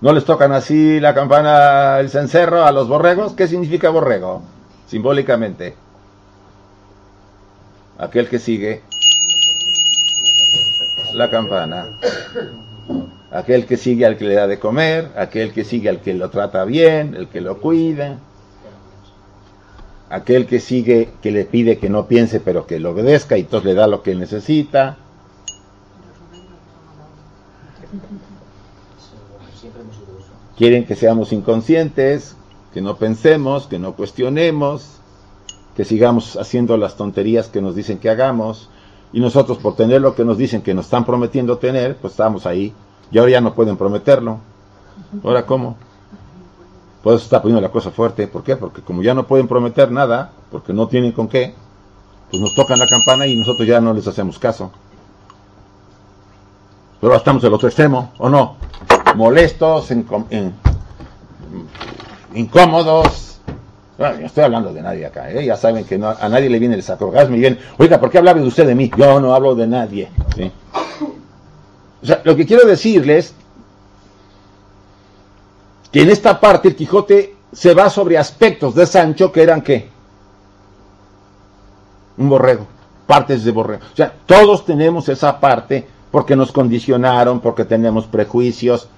¿No les tocan así la campana, el cencerro a los borregos? ¿Qué significa borrego? Simbólicamente. Aquel que sigue la campana. Aquel que sigue al que le da de comer, aquel que sigue al que lo trata bien, el que lo cuida. Aquel que sigue, que le pide que no piense pero que lo obedezca y entonces le da lo que necesita Quieren que seamos inconscientes, que no pensemos, que no cuestionemos, que sigamos haciendo las tonterías que nos dicen que hagamos. Y nosotros por tener lo que nos dicen que nos están prometiendo tener, pues estamos ahí. Y ahora ya no pueden prometerlo. ¿Ahora cómo? Por eso está poniendo la cosa fuerte. ¿Por qué? Porque como ya no pueden prometer nada, porque no tienen con qué, pues nos tocan la campana y nosotros ya no les hacemos caso. Pero estamos el otro extremo, ¿o no? Molestos, incómodos. Bueno, yo estoy hablando de nadie acá, ¿eh? ya saben que a nadie le viene el sacrogasmo y bien, oiga, ¿por qué hablaba de usted de mí? Yo no hablo de nadie. O sea, lo que quiero decirles que en esta parte el Quijote se va sobre aspectos de Sancho que eran qué? Un borrego, partes de borrego. O sea, todos tenemos esa parte porque nos condicionaron, porque tenemos prejuicios.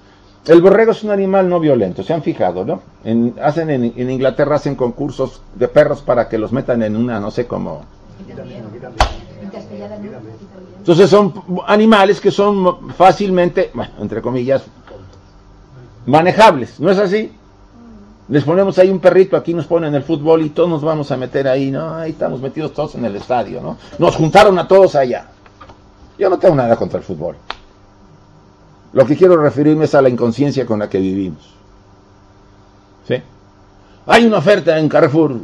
El borrego es un animal no violento, se han fijado, ¿no? En, hacen en, Inglaterra hacen concursos de perros para que los metan en una, no sé cómo. Entonces son animales que son fácilmente, bueno, entre comillas, manejables, ¿no es así? Les ponemos ahí un perrito, aquí nos ponen el fútbol y todos nos vamos a meter ahí, ¿no? Ahí estamos metidos todos en el estadio, ¿no? Nos juntaron a todos allá. Yo no tengo nada contra el fútbol. Lo que quiero referirme es a la inconsciencia con la que vivimos. ¿Sí? Hay una oferta en Carrefour,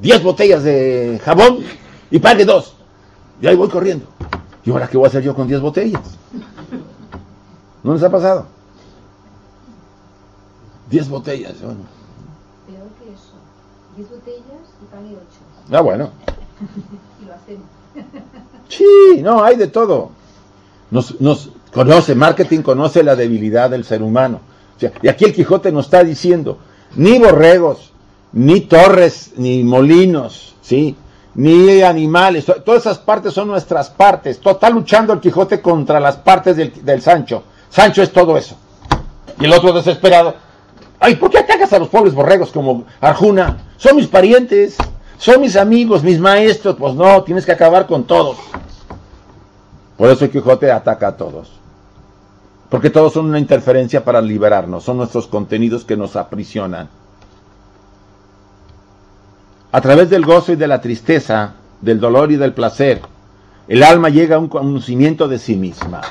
10 botellas de jabón y pague dos. Y ahí voy corriendo. ¿Y ahora qué voy a hacer yo con 10 botellas? ¿No les ha pasado? 10 botellas. Peor que eso. 10 botellas y pague 8. Ah, bueno. y lo hacemos. Sí, no, hay de todo. Nos, nos conoce, marketing conoce la debilidad del ser humano. y aquí el Quijote nos está diciendo, ni borregos, ni torres, ni molinos, ¿sí? ni animales, todas esas partes son nuestras partes. Está luchando el Quijote contra las partes del, del Sancho. Sancho es todo eso. Y el otro desesperado, ay, ¿por qué atacas a los pobres borregos como Arjuna? Son mis parientes. Son mis amigos, mis maestros. Pues no, tienes que acabar con todos. Por eso el Quijote ataca a todos. Porque todos son una interferencia para liberarnos. Son nuestros contenidos que nos aprisionan. A través del gozo y de la tristeza, del dolor y del placer, el alma llega a un conocimiento de sí misma.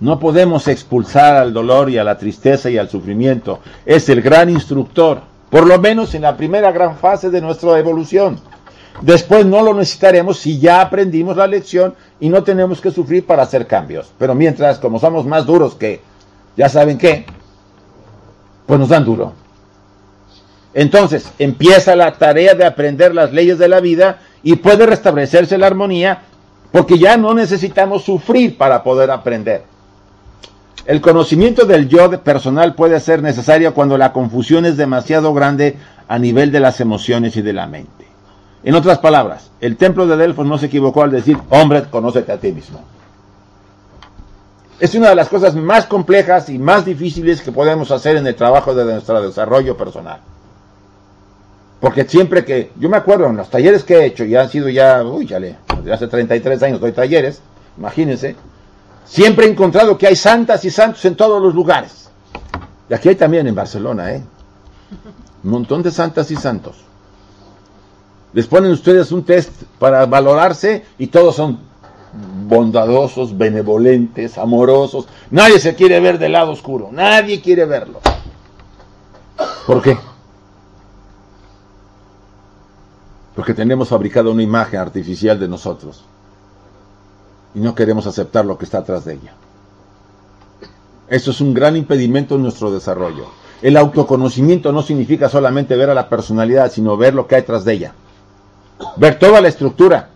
No podemos expulsar al dolor y a la tristeza y al sufrimiento. Es el gran instructor, por lo menos en la primera gran fase de nuestra evolución. Después no lo necesitaremos si ya aprendimos la lección y no tenemos que sufrir para hacer cambios. Pero mientras, como somos más duros que, ya saben qué, pues nos dan duro. Entonces empieza la tarea de aprender las leyes de la vida y puede restablecerse la armonía porque ya no necesitamos sufrir para poder aprender. El conocimiento del yo personal puede ser necesario cuando la confusión es demasiado grande a nivel de las emociones y de la mente. En otras palabras, el templo de Delfos no se equivocó al decir, hombre, conócete a ti mismo. Es una de las cosas más complejas y más difíciles que podemos hacer en el trabajo de nuestro desarrollo personal. Porque siempre que, yo me acuerdo en los talleres que he hecho, y han sido ya, uy, ya le, hace 33 años doy talleres, imagínense, siempre he encontrado que hay santas y santos en todos los lugares. Y aquí hay también en Barcelona, ¿eh? Un montón de santas y santos. Les ponen ustedes un test para valorarse y todos son bondadosos, benevolentes, amorosos. Nadie se quiere ver del lado oscuro, nadie quiere verlo. ¿Por qué? Porque tenemos fabricado una imagen artificial de nosotros y no queremos aceptar lo que está atrás de ella. Eso es un gran impedimento en nuestro desarrollo. El autoconocimiento no significa solamente ver a la personalidad, sino ver lo que hay tras de ella. Ver toda la estructura,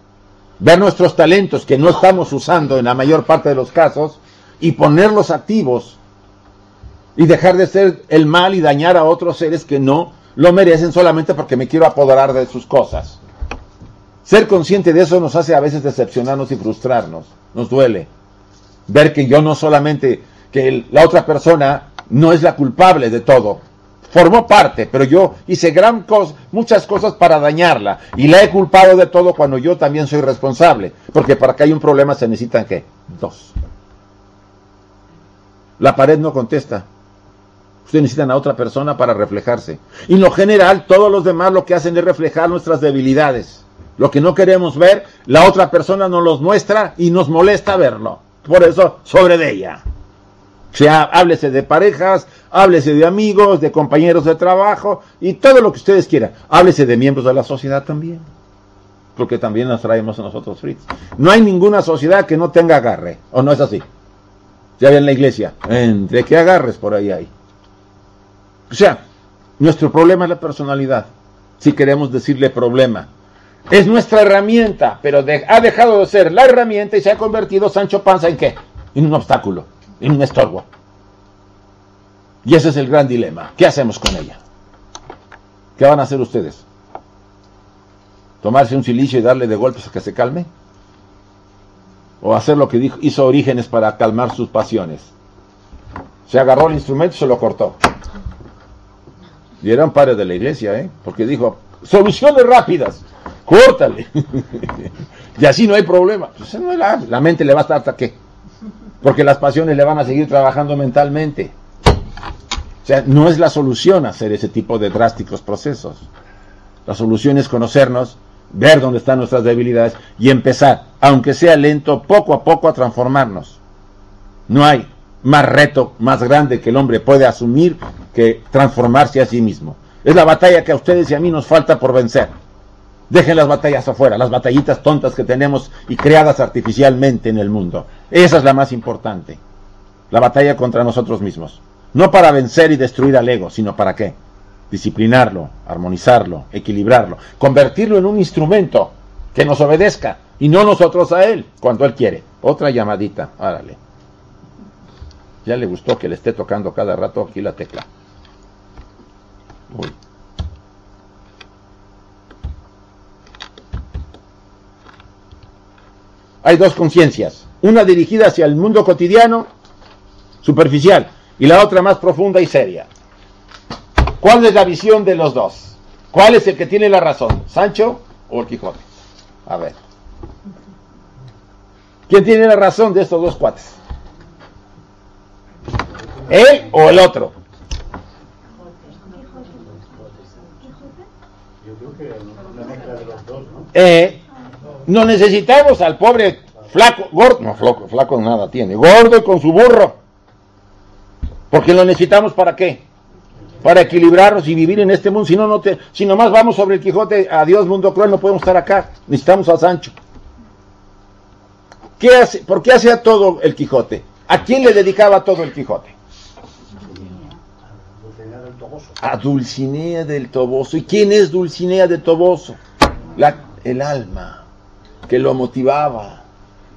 ver nuestros talentos que no estamos usando en la mayor parte de los casos y ponerlos activos y dejar de ser el mal y dañar a otros seres que no lo merecen solamente porque me quiero apoderar de sus cosas. Ser consciente de eso nos hace a veces decepcionarnos y frustrarnos, nos duele. Ver que yo no solamente, que la otra persona no es la culpable de todo, formó parte, pero yo hice gran muchas cosas para dañarla y la he culpado de todo cuando yo también soy responsable, porque para que haya un problema se necesitan qué? Dos. La pared no contesta, Ustedes necesitan a otra persona para reflejarse. Y en lo general, todos los demás lo que hacen es reflejar nuestras debilidades. Lo que no queremos ver, la otra persona nos los muestra y nos molesta verlo. Por eso, sobre de ella. O sea, háblese de parejas, háblese de amigos, de compañeros de trabajo y todo lo que ustedes quieran. Háblese de miembros de la sociedad también. Porque también nos traemos a nosotros Fritz. No hay ninguna sociedad que no tenga agarre. ¿O no es así? Ya en la iglesia. Entre qué agarres por ahí hay. O sea, nuestro problema es la personalidad, si queremos decirle problema. Es nuestra herramienta, pero ha dejado de ser la herramienta y se ha convertido Sancho Panza en qué? En un obstáculo, en un estorbo. Y ese es el gran dilema. ¿Qué hacemos con ella? ¿Qué van a hacer ustedes? ¿Tomarse un silicio y darle de golpes a que se calme? ¿O hacer lo que dijo, hizo Orígenes para calmar sus pasiones? Se agarró el instrumento y se lo cortó. Y eran padres de la iglesia, ¿eh? Porque dijo, soluciones rápidas, córtale. y así no hay problema. Pues, la, mente le va a estar hasta qué. Porque las pasiones le van a seguir trabajando mentalmente. O sea, no es la solución hacer ese tipo de drásticos procesos. La solución es conocernos, ver dónde están nuestras debilidades y empezar, aunque sea lento, poco a poco a transformarnos. No hay más reto, más grande que el hombre puede asumir que transformarse a sí mismo. Es la batalla que a ustedes y a mí nos falta por vencer. Dejen las batallas afuera, las batallitas tontas que tenemos y creadas artificialmente en el mundo. Esa es la más importante. La batalla contra nosotros mismos. No para vencer y destruir al ego, sino para qué? Disciplinarlo, armonizarlo, equilibrarlo, convertirlo en un instrumento que nos obedezca y no nosotros a él cuando él quiere. Otra llamadita, árale. Ya le gustó que le esté tocando cada rato aquí la tecla. Hay dos conciencias, una dirigida hacia el mundo cotidiano, superficial, y la otra más profunda y seria. ¿Cuál es la visión de los dos? ¿Cuál es el que tiene la razón? ¿Sancho o el Quijote? A ver. ¿Quién tiene la razón de estos dos cuates? ¿Él o el otro? Eh, No necesitamos al pobre flaco, gordo, no, flaco, flaco nada tiene, gordo con su burro. Porque lo necesitamos para qué? Para equilibrarnos y vivir en este mundo. Si no, no te, si nomás vamos sobre el Quijote, adiós mundo cruel, no podemos estar acá. Necesitamos a Sancho. ¿Qué hace, ¿Por qué hacía todo el Quijote? ¿A quién le dedicaba todo el Quijote? A Dulcinea del Toboso. ¿Y quién es Dulcinea del Toboso? La, el alma que lo motivaba,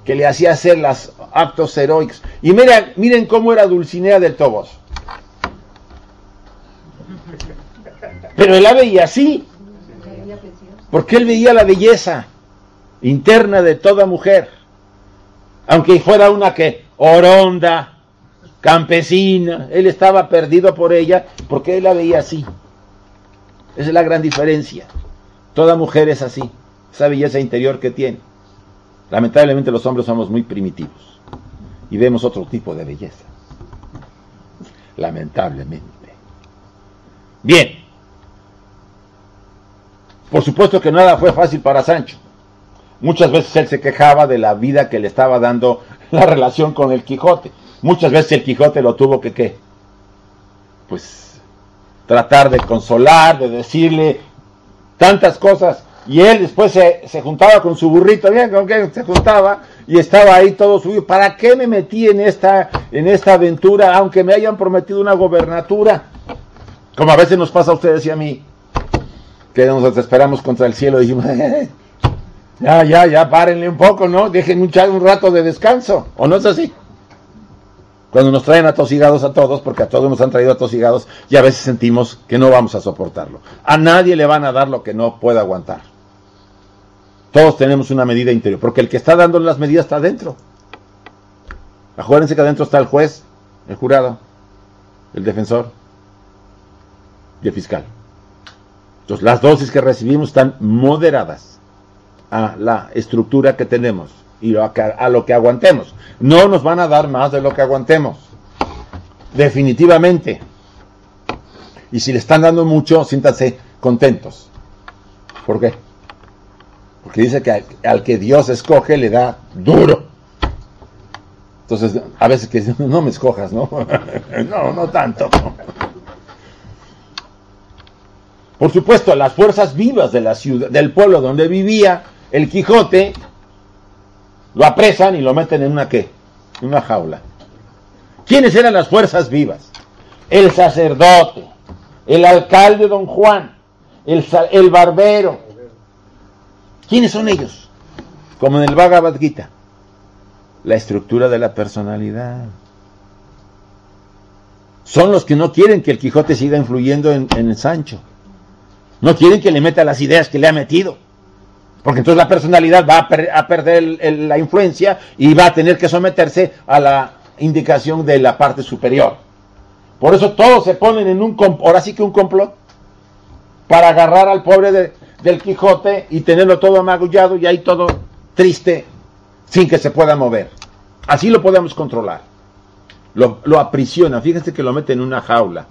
que le hacía hacer los actos heroicos. Y miren, miren cómo era Dulcinea del Toboso. Pero él la veía así. Porque él veía la belleza interna de toda mujer. Aunque fuera una que oronda, campesina, él estaba perdido por ella porque él la veía así. Esa es la gran diferencia. Toda mujer es así, esa belleza interior que tiene. Lamentablemente los hombres somos muy primitivos y vemos otro tipo de belleza. Lamentablemente. Bien. Por supuesto que nada fue fácil para Sancho. Muchas veces él se quejaba de la vida que le estaba dando la relación con el Quijote. Muchas veces el Quijote lo tuvo que, ¿qué? Pues tratar de consolar, de decirle tantas cosas. Y él después se, juntaba con su burrito, bien, con que se juntaba y estaba ahí todo suyo. ¿Para qué me metí en esta, en esta aventura, aunque me hayan prometido una gobernatura? Como a veces nos pasa a ustedes y a mí, que nos desesperamos contra el cielo y decimos, ya, ya, ya, párenle un poco, ¿no? Dejen un, un rato de descanso, ¿o no es así? Cuando nos traen atosigados a todos, porque a todos nos han traído atosigados, y a veces sentimos que no vamos a soportarlo. A nadie le van a dar lo que no pueda aguantar. Todos tenemos una medida interior, porque el que está dando las medidas está adentro. Acuérdense que adentro está el juez, el jurado, el defensor y el fiscal. Entonces, las dosis que recibimos están moderadas a la estructura que tenemos y a lo que aguantemos. No nos van a dar más de lo que aguantemos. Definitivamente. Y si le están dando mucho, siéntanse contentos. ¿Por qué? Porque dice que al, que Dios escoge le da duro. Entonces, a veces que no me escojas, ¿no? no, no tanto. Por supuesto, las fuerzas vivas de la ciudad, del pueblo donde vivía el Quijote, lo apresan y lo meten en una qué? En una jaula. ¿Quiénes eran las fuerzas vivas? El sacerdote, el alcalde don Juan, el, el barbero. ¿Quiénes son ellos? Como en el Bhagavad Gita. La estructura de la personalidad. Son los que no quieren que el Quijote siga influyendo en, el Sancho. No quieren que le meta las ideas que le ha metido. Porque entonces la personalidad va a, perder la influencia y va a tener que someterse a la indicación de la parte superior. Por eso todos se ponen en un ahora sí que un complot para agarrar al pobre del Quijote y tenerlo todo amagullado y ahí todo triste sin que se pueda mover. Así lo podemos controlar. Lo, aprisiona, fíjense que lo mete en una jaula.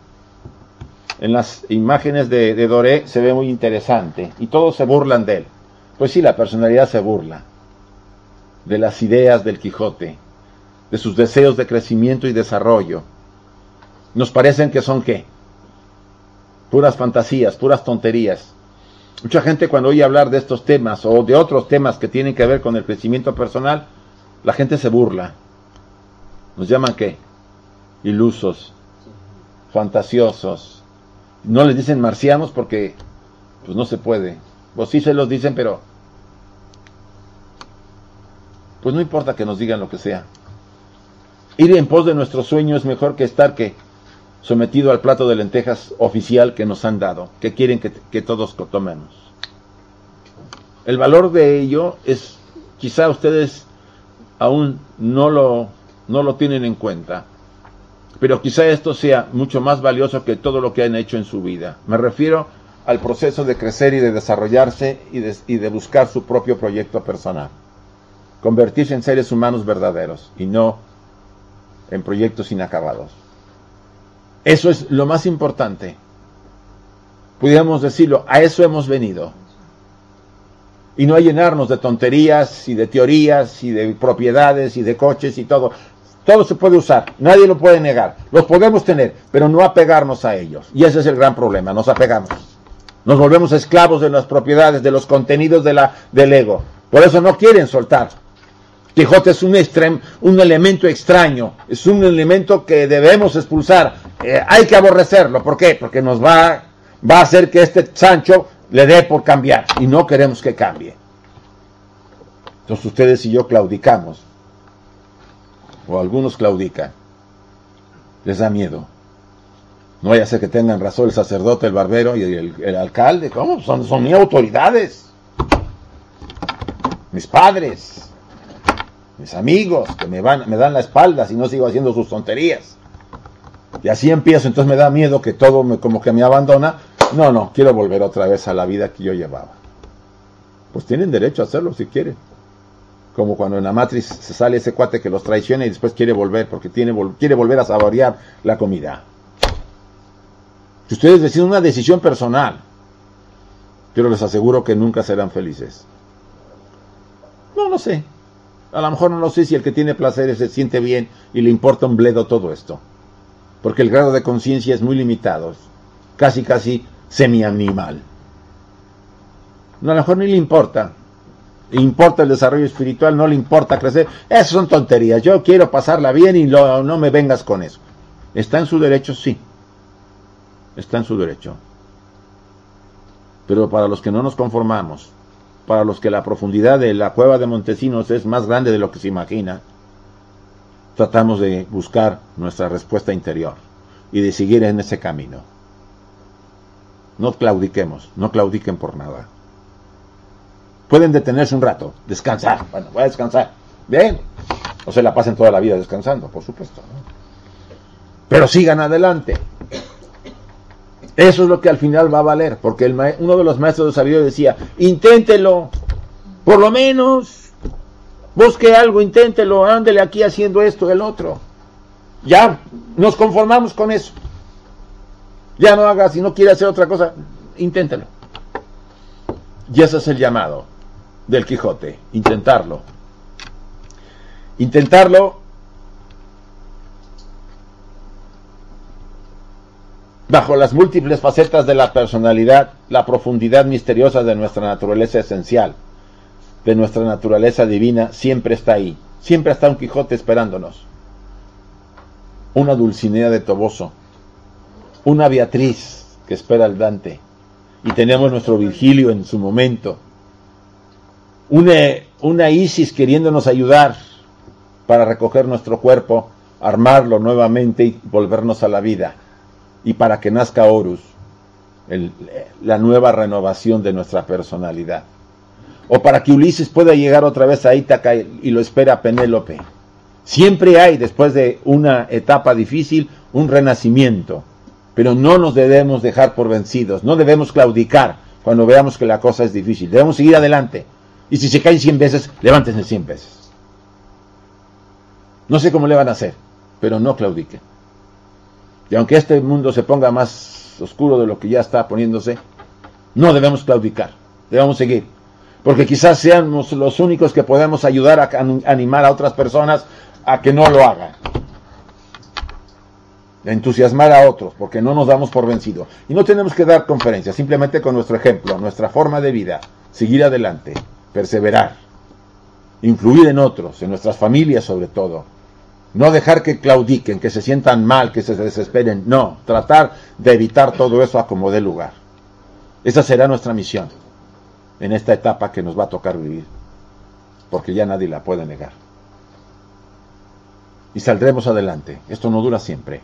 En las imágenes de, de Doré se ve muy interesante y todos se burlan de él. Pues sí, la personalidad se burla de las ideas del Quijote, de sus deseos de crecimiento y desarrollo. Nos parecen que son qué? Puras fantasías, puras tonterías. Mucha gente cuando oye hablar de estos temas o de otros temas que tienen que ver con el crecimiento personal, la gente se burla. Nos llaman qué? Ilusos, fantasiosos. No les dicen marcianos porque pues no se puede. O sí se los dicen, pero pues no importa que nos digan lo que sea. Ir en pos de nuestro sueño es mejor que estar que sometido al plato de lentejas oficial que nos han dado, que quieren que, todos tomemos. El valor de ello es, quizá ustedes aún no lo, no lo tienen en cuenta, pero quizá esto sea mucho más valioso que todo lo que han hecho en su vida. Me refiero al proceso de crecer y de desarrollarse y de, y de buscar su propio proyecto personal convertirse en seres humanos verdaderos y no en proyectos inacabados. Eso es lo más importante. Pudiéramos decirlo, a eso hemos venido. y no a llenarnos de tonterías y de teorías y de propiedades y de coches y todo. Todo se puede usar, nadie lo puede negar. Los podemos tener, pero no apegarnos a ellos. Y ese es el gran problema, nos apegamos. Nos volvemos esclavos de las propiedades, de los contenidos de la, del ego. Por eso no quieren soltar. Quijote es un, un elemento extraño, es un elemento que debemos expulsar. Eh, hay que aborrecerlo. ¿Por qué? Porque nos va, va a hacer que este Sancho le dé por cambiar y no queremos que cambie. Entonces ustedes y yo claudicamos, o algunos claudican, les da miedo. No vaya a ser que tengan razón el sacerdote, el barbero y el, alcalde. ¿Cómo? Son, son mis autoridades. Mis padres. Mis amigos que me, van, me dan la espalda si no sigo haciendo sus tonterías. Y así empiezo, entonces me da miedo que todo me, como que me abandona. No, no, quiero volver otra vez a la vida que yo llevaba. Pues tienen derecho a hacerlo si quieren. Como cuando en la matriz se sale ese cuate que los traiciona y después quiere volver, porque tiene, quiere volver a saborear la comida. Si ustedes deciden una decisión personal, pero les aseguro que nunca serán felices. No lo sé. A lo mejor no lo sé si el que tiene placeres se siente bien y le importa un bledo todo esto. Porque el grado de conciencia es muy limitado. Casi, casi semi-animal. No, a lo mejor ni le importa. Importa el desarrollo espiritual, no le importa crecer. Esas son tonterías. Yo quiero pasarla bien y no me vengas con eso. ¿Está en su derecho? Sí está en su derecho. Pero para los que no nos conformamos, para los que la profundidad de la cueva de Montesinos es más grande de lo que se imagina, tratamos de buscar nuestra respuesta interior y de seguir en ese camino. No claudiquemos, no claudiquen por nada. Pueden detenerse un rato, descansar. Bueno, voy a descansar. Bien. O se la pasen toda la vida descansando, por supuesto. Pero sigan adelante. Eso es lo que al final va a valer, porque el uno de los maestros de sabiduría decía, inténtelo, por lo menos, busque algo, inténtelo, ándele aquí haciendo esto, el otro. Ya, nos conformamos con eso. Ya no haga, si no quiere hacer otra cosa, inténtelo. Y ese es el llamado del Quijote, intentarlo. Intentarlo bajo las múltiples facetas de la personalidad, la profundidad misteriosa de nuestra naturaleza esencial, de nuestra naturaleza divina, siempre está ahí. Siempre está un Quijote esperándonos. Una Dulcinea de Toboso. Una Beatriz que espera al Dante. Y tenemos nuestro Virgilio en su momento. Una, una Isis queriéndonos ayudar para recoger nuestro cuerpo, armarlo nuevamente y volvernos a la vida y para que nazca Horus, la nueva renovación de nuestra personalidad. O para que Ulises pueda llegar otra vez a Ítaca y lo espera Penélope. Siempre hay, después de una etapa difícil, un renacimiento. Pero no nos debemos dejar por vencidos, no debemos claudicar cuando veamos que la cosa es difícil. Debemos seguir adelante. Y si se caen 100 veces, levántense 100 veces. No sé cómo le van a hacer, pero no claudiquen. Y aunque este mundo se ponga más oscuro de lo que ya está poniéndose, no debemos claudicar, debemos seguir. Porque quizás seamos los únicos que podemos ayudar a animar a otras personas a que no lo hagan. Entusiasmar a otros, porque no nos damos por vencidos. Y no tenemos que dar conferencias, simplemente con nuestro ejemplo, nuestra forma de vida, seguir adelante, perseverar, influir en otros, en nuestras familias sobre todo, no dejar que claudiquen, que se sientan mal, que se desesperen. No, tratar de evitar todo eso a como dé lugar. Esa será nuestra misión en esta etapa que nos va a tocar vivir. Porque ya nadie la puede negar. Y saldremos adelante. Esto no dura siempre.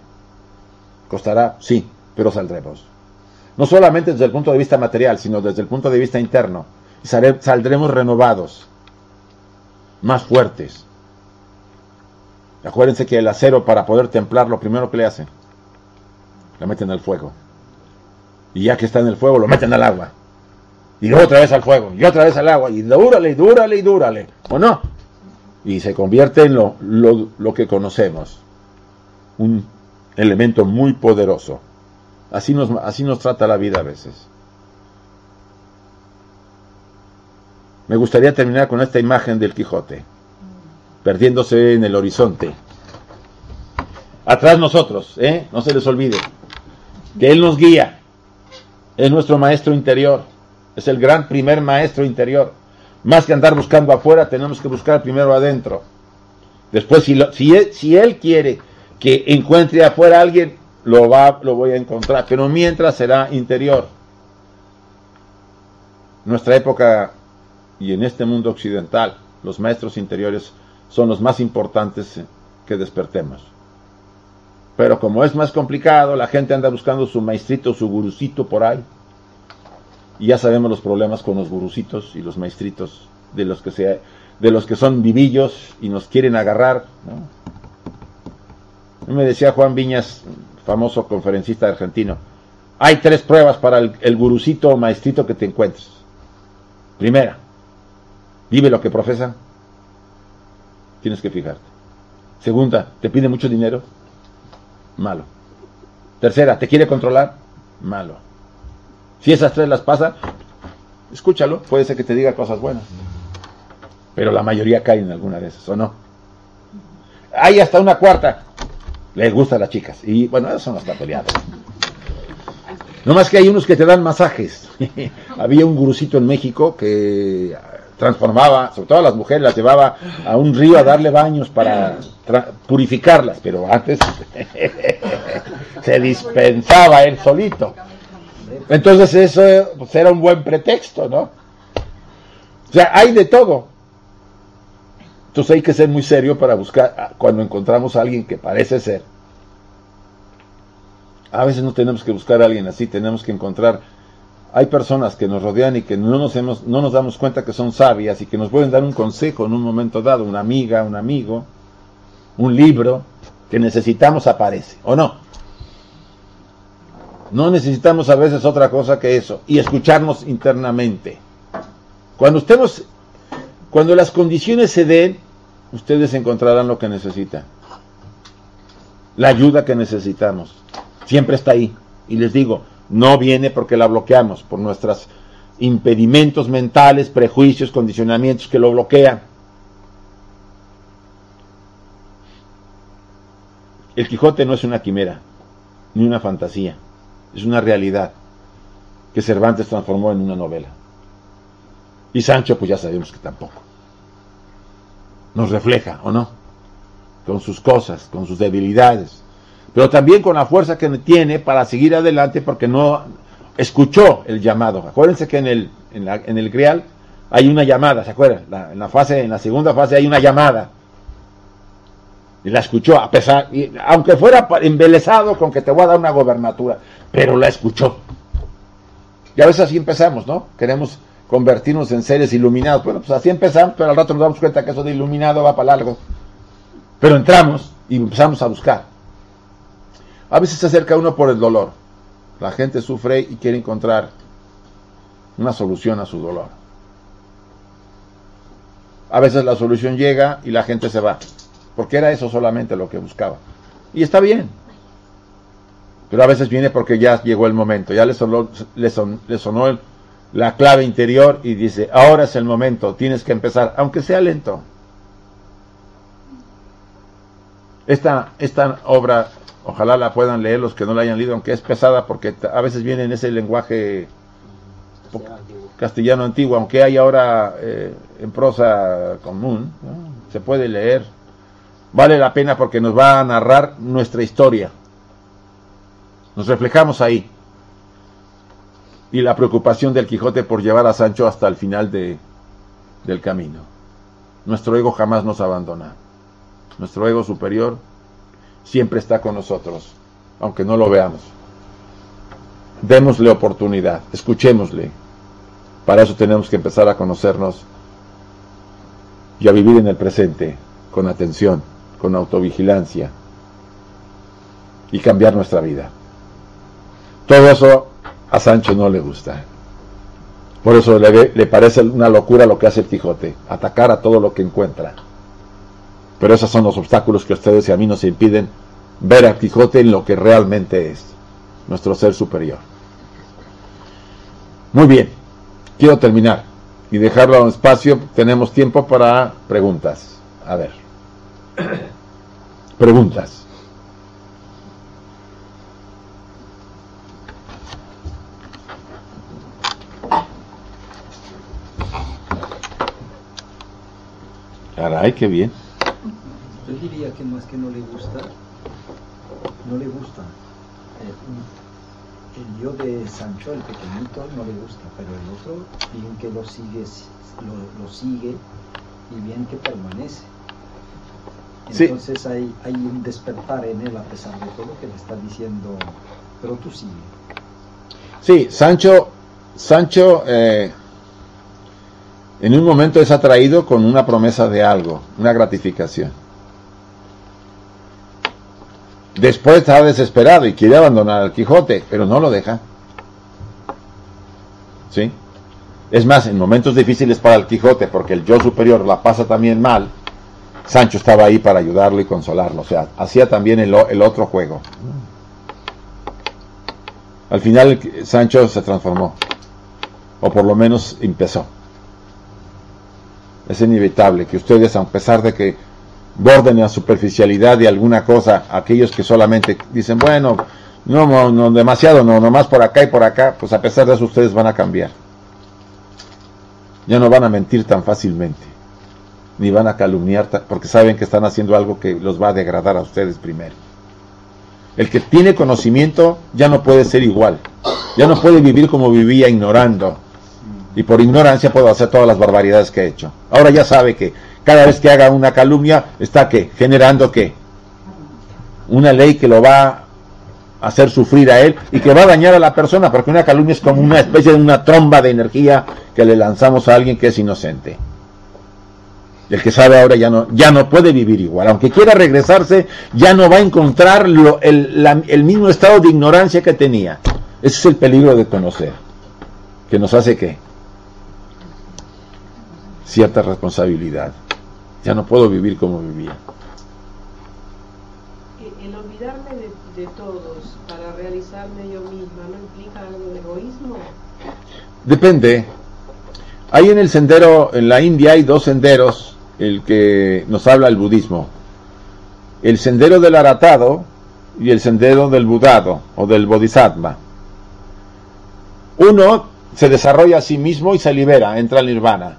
Costará, sí, pero saldremos. No solamente desde el punto de vista material, sino desde el punto de vista interno. Saldremos renovados, más fuertes, Acuérdense que el acero para poder templar, lo primero que le hacen, la meten al fuego. Y ya que está en el fuego, lo meten al agua. Y otra vez al fuego, y otra vez al agua, y dúrale, y dúrale, y dúrale. ¿O no? Y se convierte en lo, lo que conocemos. Un elemento muy poderoso. Así nos, así nos trata la vida a veces. Me gustaría terminar con esta imagen del Quijote, perdiéndose en el horizonte. Atrás nosotros, ¿eh? no se les olvide, que Él nos guía, es nuestro maestro interior, es el gran primer maestro interior. Más que andar buscando afuera, tenemos que buscar primero adentro. Después, si, él, si él quiere que encuentre afuera a alguien, lo, va, lo voy a encontrar, pero mientras será interior. Nuestra época y en este mundo occidental, los maestros interiores son los más importantes que despertemos. Pero como es más complicado, la gente anda buscando su maestrito, su gurucito por ahí. Y ya sabemos los problemas con los gurucitos y los maestritos de los que, se, de los que son vivillos y nos quieren agarrar. Me decía Juan Viñas, famoso conferencista argentino, hay tres pruebas para el, el o maestrito que te encuentres. Primera, vive lo que profesa. Tienes que fijarte. Segunda, te pide mucho dinero. Malo. Tercera, te quiere controlar. Malo. Si esas tres las pasa, escúchalo. Puede ser que te diga cosas buenas. Pero la mayoría cae en alguna de esas, ¿o no? Hay hasta una cuarta. Les gusta a las chicas. Y bueno, esas son las peleadas. No más que hay unos que te dan masajes. Había un gurucito en México que transformaba, sobre todo a las mujeres, las llevaba a un río a darle baños para purificarlas, pero antes se dispensaba él solito. Entonces eso pues, era un buen pretexto, ¿no? O sea, hay de todo. Entonces hay que ser muy serio para buscar, cuando encontramos a alguien que parece ser, a veces no tenemos que buscar a alguien así, tenemos que encontrar. Hay personas que nos rodean y que no nos, hemos, no nos damos cuenta que son sabias y que nos pueden dar un consejo en un momento dado, una amiga, un amigo, un libro que necesitamos aparece, ¿o no? No necesitamos a veces otra cosa que eso y escucharnos internamente. Cuando estemos, cuando las condiciones se den, ustedes encontrarán lo que necesitan. La ayuda que necesitamos siempre está ahí. Y les digo, no viene porque la bloqueamos, por nuestros impedimentos mentales, prejuicios, condicionamientos que lo bloquean. El Quijote no es una quimera, ni una fantasía, es una realidad que Cervantes transformó en una novela. Y Sancho, pues ya sabemos que tampoco. Nos refleja, ¿o no? Con sus cosas, con sus debilidades, pero también con la fuerza que tiene para seguir adelante porque no escuchó el llamado. Acuérdense que en el, en, la, en el Grial hay una llamada, ¿se acuerdan? en la fase, en la segunda fase hay una llamada. Y la escuchó, a pesar, y, aunque fuera embelesado con que te voy a dar una gobernatura, pero la escuchó. Y a veces así empezamos, ¿no? Queremos convertirnos en seres iluminados. Bueno, pues así empezamos, pero al rato nos damos cuenta que eso de iluminado va para largo. Pero entramos y empezamos a buscar. A veces se acerca uno por el dolor. La gente sufre y quiere encontrar una solución a su dolor. A veces la solución llega y la gente se va, porque era eso solamente lo que buscaba. Y está bien. Pero a veces viene porque ya llegó el momento, ya le sonó, le sonó la clave interior y dice, ahora es el momento, tienes que empezar, aunque sea lento. Esta, obra Ojalá la puedan leer los que no la hayan leído, aunque es pesada porque a veces viene en ese lenguaje castellano antiguo, aunque hay ahora eh, en prosa común, se puede leer. Vale la pena porque nos va a narrar nuestra historia. Nos reflejamos ahí. Y la preocupación del Quijote por llevar a Sancho hasta el final de, del camino. Nuestro ego jamás nos abandona. Nuestro ego superior siempre está con nosotros, aunque no lo veamos. Démosle oportunidad, escuchémosle. Para eso tenemos que empezar a conocernos y a vivir en el presente con atención, con autovigilancia y cambiar nuestra vida. Todo eso a Sancho no le gusta. Por eso le, le, parece una locura lo que hace el Quijote, atacar a todo lo que encuentra. Pero esos son los obstáculos que ustedes y a mí nos impiden ver a Quijote en lo que realmente es, nuestro ser superior. Muy bien, quiero terminar y dejarlo a un espacio, tenemos tiempo para preguntas. A ver. Preguntas. Caray, qué bien. Yo diría que más que no le gusta, no le gusta. Eh, el yo de Sancho, el pequeñito, no le gusta, pero el otro, bien que lo sigue, lo, lo sigue y bien que permanece. Entonces hay, hay un despertar en él a pesar de todo que le está diciendo, pero tú sigue. Sí, Sancho, Sancho eh, en un momento es atraído con una promesa de algo, una gratificación. Después está desesperado y quiere abandonar al Quijote, pero no lo deja. ¿Sí? Es más, en momentos difíciles para el Quijote, porque el yo superior la pasa también mal, Sancho estaba ahí para ayudarlo y consolarlo. O sea, hacía también el, el otro juego. Al final Sancho se transformó, o por lo menos empezó. Es inevitable que ustedes, a pesar de que borden la superficialidad de alguna cosa, aquellos que solamente dicen, bueno, no, no, demasiado, no, nomás por acá y por acá, pues a pesar de eso ustedes van a cambiar. Ya no van a mentir tan fácilmente, ni van a calumniar, porque saben que están haciendo algo que los va a degradar a ustedes primero. El que tiene conocimiento ya no puede ser igual, ya no puede vivir como vivía ignorando, y por ignorancia puedo hacer todas las barbaridades que he hecho. Ahora ya sabe que cada vez que haga una calumnia está que generando que una ley que lo va a hacer sufrir a él y que va a dañar a la persona, porque una calumnia es como una especie de una tromba de energía que le lanzamos a alguien que es inocente. El que sabe ahora ya no, ya no puede vivir igual. Aunque quiera regresarse, ya no va a encontrar el, el mismo estado de ignorancia que tenía. Ese es el peligro de conocer. Que nos hace que cierta responsabilidad. Ya no puedo vivir como vivía. El olvidarme de, todos para realizarme yo misma no implica algo de egoísmo. Depende. Hay en el sendero, en la India hay dos senderos, el que nos habla el budismo. El sendero del aratado y el sendero del budado o del bodhisattva. Uno se desarrolla a sí mismo y se libera, entra al nirvana.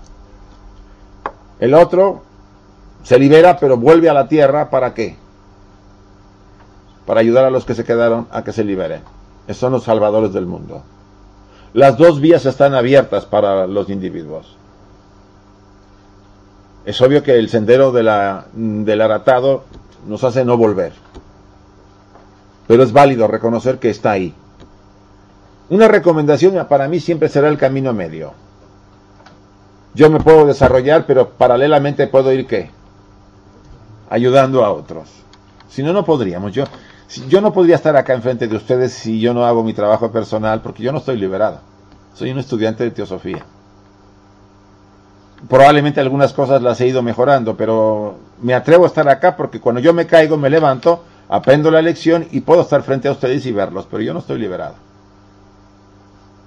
El otro se libera, pero vuelve a la tierra para qué? Para ayudar a los que se quedaron a que se liberen. Esos son los salvadores del mundo. Las dos vías están abiertas para los individuos. Es obvio que el sendero de la, del aratado nos hace no volver. Pero es válido reconocer que está ahí. Una recomendación para mí siempre será el camino medio yo me puedo desarrollar, pero paralelamente puedo ir qué? Ayudando a otros. Si no, no podríamos. Yo, yo no podría estar acá enfrente de ustedes si yo no hago mi trabajo personal, porque yo no estoy liberado. Soy un estudiante de teosofía. Probablemente algunas cosas las he ido mejorando, pero me atrevo a estar acá porque cuando yo me caigo, me levanto, aprendo la lección y puedo estar frente a ustedes y verlos, pero yo no estoy liberado.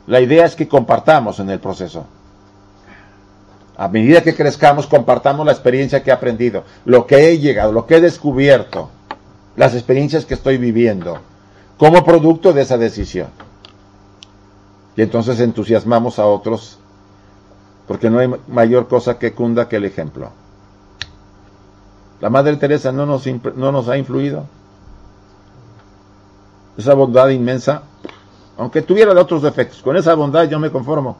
La idea es que compartamos en el proceso. A medida que crezcamos, compartamos la experiencia que he aprendido, lo que he llegado, lo que he descubierto, las experiencias que estoy viviendo, como producto de esa decisión. Y entonces entusiasmamos a otros, porque no hay mayor cosa que cunda que el ejemplo. La Madre Teresa no nos, no nos ha influido. Esa bondad inmensa, aunque tuviera de otros defectos, con esa bondad yo me conformo.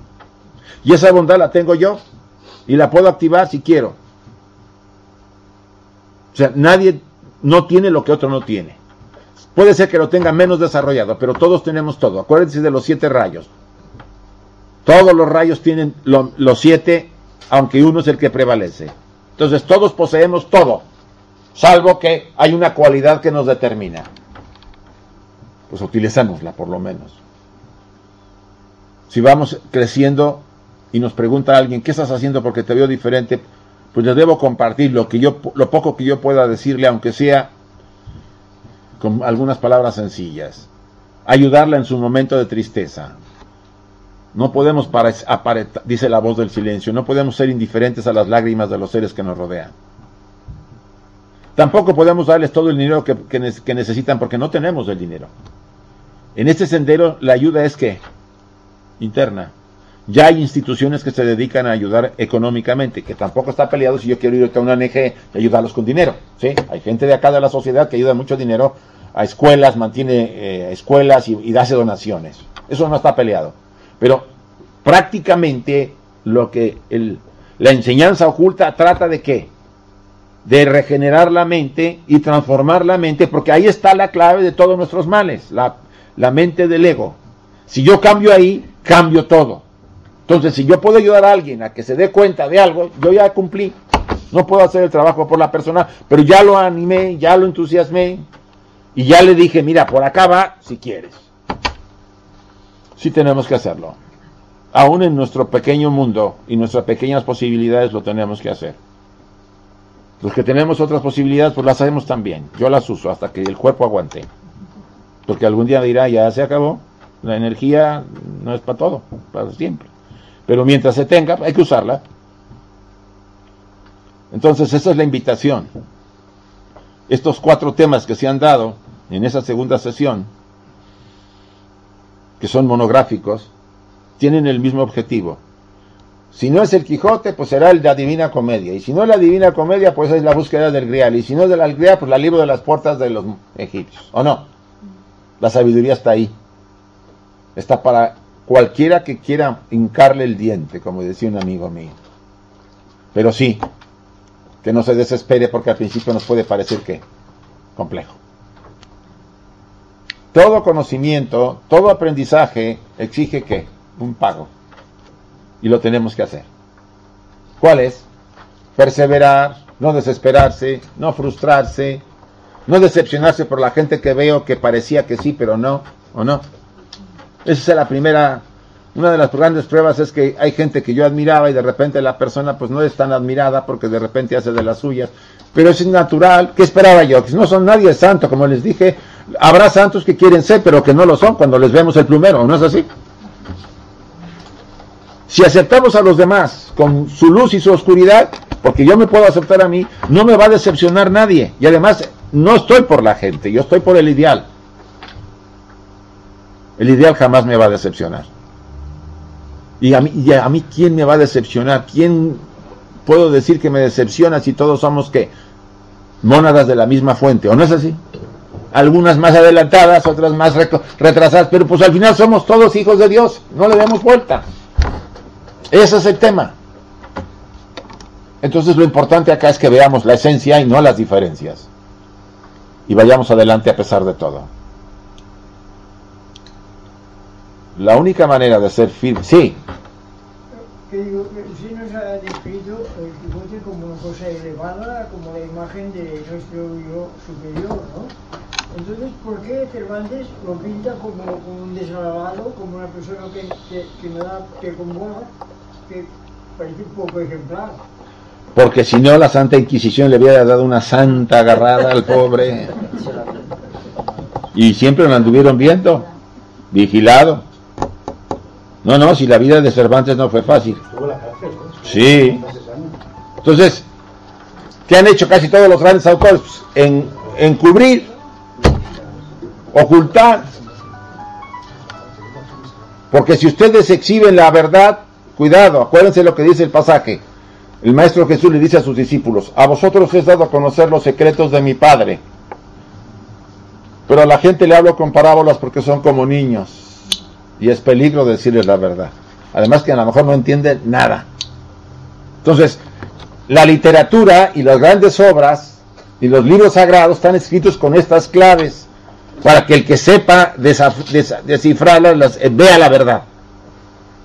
Y esa bondad la tengo yo y la puedo activar si quiero. O sea, nadie no tiene lo que otro no tiene. Puede ser que lo tenga menos desarrollado, pero todos tenemos todo. Acuérdense de los siete rayos. Todos los rayos tienen los siete, aunque uno es el que prevalece. Entonces todos poseemos todo, salvo que hay una cualidad que nos determina. Pues utilicémosla por lo menos. Si vamos creciendo y nos pregunta alguien, ¿qué estás haciendo porque te veo diferente? Pues les debo compartir lo, que yo, lo poco que yo pueda decirle, aunque sea con algunas palabras sencillas. Ayudarla en su momento de tristeza. No podemos, dice la voz del silencio, no podemos ser indiferentes a las lágrimas de los seres que nos rodean. Tampoco podemos darles todo el dinero que, que necesitan porque no tenemos el dinero. En este sendero la ayuda es que interna. Ya hay instituciones que se dedican a ayudar económicamente, que tampoco está peleado si yo quiero ir a una ONG y ayudarlos con dinero. ¿sí? Hay gente de acá de la sociedad que ayuda mucho dinero a escuelas, mantiene eh, escuelas y, hace donaciones. Eso no está peleado. Pero prácticamente lo que la enseñanza oculta trata de qué? De regenerar la mente y transformar la mente, porque ahí está la clave de todos nuestros males, la mente del ego. Si yo cambio ahí, cambio todo. Entonces, si yo puedo ayudar a alguien a que se dé cuenta de algo, yo ya cumplí. No puedo hacer el trabajo por la persona, pero ya lo animé, ya lo entusiasmé y ya le dije, mira, por acá va si quieres. Sí tenemos que hacerlo. Aún en nuestro pequeño mundo y nuestras pequeñas posibilidades lo tenemos que hacer. Los que tenemos otras posibilidades, pues las hacemos también. Yo las uso hasta que el cuerpo aguante. Porque algún día dirá, ya se acabó. La energía no es para todo, para siempre. Pero mientras se tenga, hay que usarla. Entonces, esa es la invitación. Estos cuatro temas que se han dado en esa segunda sesión, que son monográficos, tienen el mismo objetivo. Si no es el Quijote, pues será el de la Divina Comedia. Y si no es la Divina Comedia, pues es la búsqueda del Grial. Y si no es de la Grial, pues la libro de las puertas de los egipcios. ¿O no? La sabiduría está ahí. Está para cualquiera que quiera hincarle el diente, como decía un amigo mío. Pero sí, que no se desespere porque al principio nos puede parecer que complejo. Todo conocimiento, todo aprendizaje exige que un pago. Y lo tenemos que hacer. ¿Cuál es? Perseverar, no desesperarse, no frustrarse, no decepcionarse por la gente que veo que parecía que sí, pero no, o no. Esa es la primera, una de las grandes pruebas es que hay gente que yo admiraba y de repente la persona pues no es tan admirada porque de repente hace de las suyas. Pero es natural. ¿Qué esperaba yo? Que no son nadie santo, como les dije. Habrá santos que quieren ser, pero que no lo son cuando les vemos el plumero, ¿no es así? Si aceptamos a los demás con su luz y su oscuridad, porque yo me puedo aceptar a mí, no me va a decepcionar nadie. Y además, no estoy por la gente, yo estoy por el ideal. El ideal jamás me va a decepcionar. Y a mí, a ¿quién me va a decepcionar? ¿Quién puedo decir que me decepciona si todos somos que mónadas de la misma fuente? ¿O no es así? Algunas más adelantadas, otras más retrasadas, pero pues al final somos todos hijos de Dios, no le demos vuelta. Ese es el tema. Entonces lo importante acá es que veamos la esencia y no las diferencias. Y vayamos adelante a pesar de todo. La única manera de ser firme, sí. Que digo, si nos ha descrito el Quijote como una cosa elevada, como la imagen de nuestro yo superior, ¿no? Entonces, ¿por qué Cervantes lo pinta como, como un desalabado, como una persona que, que, que no da, que convoca, que parece un poco ejemplar? Porque si no, la Santa Inquisición le hubiera dado una santa agarrada al pobre. Y siempre lo anduvieron viendo, vigilado. No, no, si la vida de Cervantes no fue fácil. Sí. Entonces, ¿qué han hecho casi todos los grandes autores? En, encubrir, ocultar. Porque si ustedes exhiben la verdad, cuidado, acuérdense lo que dice el pasaje. El Maestro Jesús le dice a sus discípulos, a vosotros he dado a conocer los secretos de mi Padre. Pero a la gente le hablo con parábolas porque son como niños y es peligro decirles la verdad. Además que a lo mejor no entienden nada. Entonces, la literatura y las grandes obras y los libros sagrados están escritos con estas claves para que el que sepa descifrarlas eh, vea la verdad.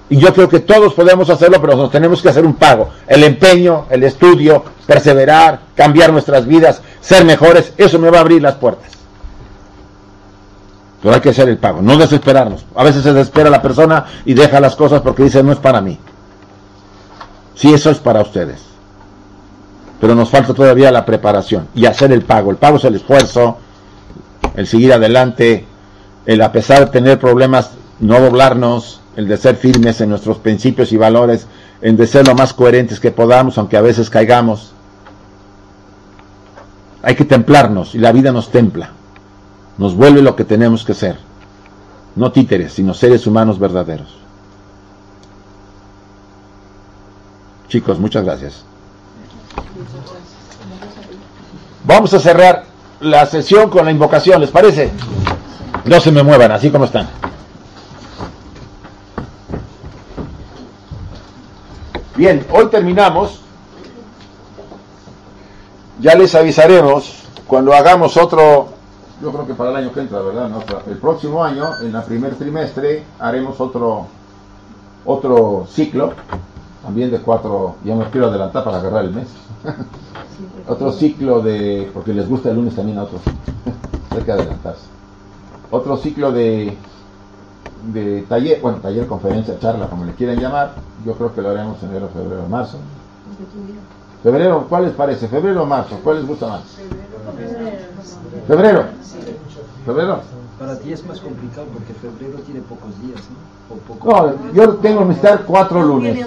Y yo creo que todos podemos hacerlo, pero nos tenemos que hacer un pago. El empeño, el estudio, perseverar, cambiar nuestras vidas, ser mejores, eso me va a abrir las puertas. Pero hay que hacer el pago, no desesperarnos. A veces se desespera la persona y deja las cosas porque dice no es para mí. Sí, eso es para ustedes. Pero nos falta todavía la preparación y hacer el pago. El pago es el esfuerzo, el seguir adelante, el a pesar de tener problemas, no doblarnos el de ser firmes en nuestros principios y valores, en de ser lo más coherentes que podamos, aunque a veces caigamos. Hay que templarnos y la vida nos templa, nos vuelve lo que tenemos que ser, no títeres, sino seres humanos verdaderos. Chicos, muchas gracias. Vamos a cerrar la sesión con la invocación, ¿les parece? No se me muevan, así como están. Bien, hoy terminamos. Ya les avisaremos cuando hagamos otro, yo creo que para el año que entra, ¿verdad? No, el próximo año, en el primer trimestre, haremos otro, otro ciclo, también de cuatro, ya me quiero adelantar para agarrar el mes. otro ciclo de, porque les gusta el lunes también a otros, hay que adelantarse. Otro ciclo de, de taller, bueno, taller, conferencia, charla, como le quieran llamar, yo creo que lo haremos en enero, febrero, marzo. Febrero, ¿cuál les parece? ¿Febrero o marzo? ¿Cuál les gusta más? ¿Febrero? ¿Febrero? Para ti es más complicado porque febrero tiene pocos días, ¿no? O poco No, yo tengo que estar cuatro lunes.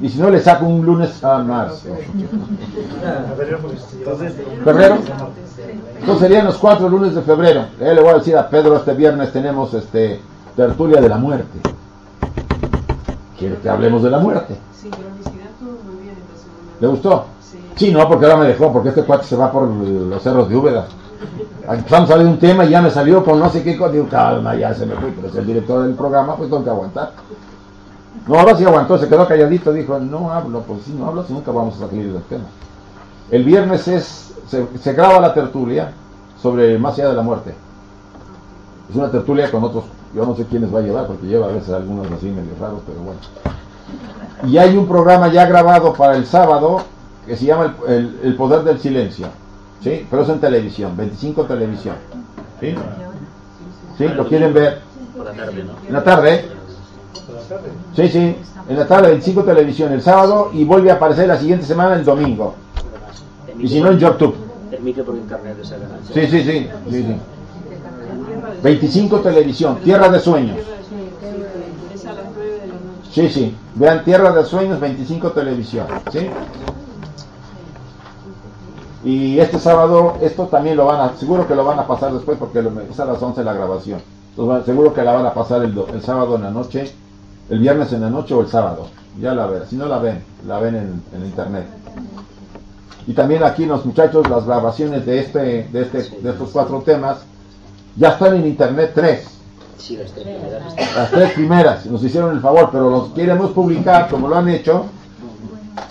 Y si no, le saco un lunes a marzo. ¿Febrero? Entonces serían los cuatro lunes de febrero. Eh, le voy a decir a Pedro, este viernes tenemos este tertulia de la muerte. ¿Quiere que hablemos de la muerte? Sincronicidad todo muy bien esta semana. ¿Le gustó? Sí. No, porque ahora me dejó, porque este cuate se va por los cerros de Úbeda. Empezamos a de un tema y ya me salió con no sé qué cosa. Digo, calma, ya se me fue, pero es el director del programa, pues tengo que aguantar. No, ahora sí aguantó, se quedó calladito, dijo, no hablo, pues si no hablo, si nunca vamos a salir del tema. El viernes es, se, se graba la tertulia sobre Más allá de la muerte. Es una tertulia con otros, yo no sé quiénes va a llevar, porque lleva a veces algunos así medio raros, pero bueno. Y hay un programa ya grabado para el sábado que se llama El, el- El Poder del Silencio. ¿Sí? Pero es en televisión, 25 televisión. ¿Sí? ¿Sí? ¿Lo quieren ver? Por la tarde, ¿no? En la tarde. Sí, sí. En la tarde, 25 televisión el sábado y vuelve a aparecer la siguiente semana el domingo. Y si no en YouTube. Por internet. Sí, sí, sí. sí, sí. 25 televisión, Tierra de Sueños. Es a las 9 de la noche. Sí, sí. Vean Tierra de Sueños, 25 televisión. ¿Sí? Y este sábado, esto también lo van a, seguro que lo van a pasar después porque lo- es a las 11 la grabación. Entonces, seguro que la van a pasar el, el sábado en la noche, el viernes en la noche o el sábado. Ya la ven. Si no la ven, la ven en, en internet. Y también aquí los muchachos, las grabaciones de este, de este, de estos cuatro temas, ya están en internet tres. Sí, las tres primeras. Las tres primeras, nos hicieron el favor, pero los queremos publicar, como lo han hecho,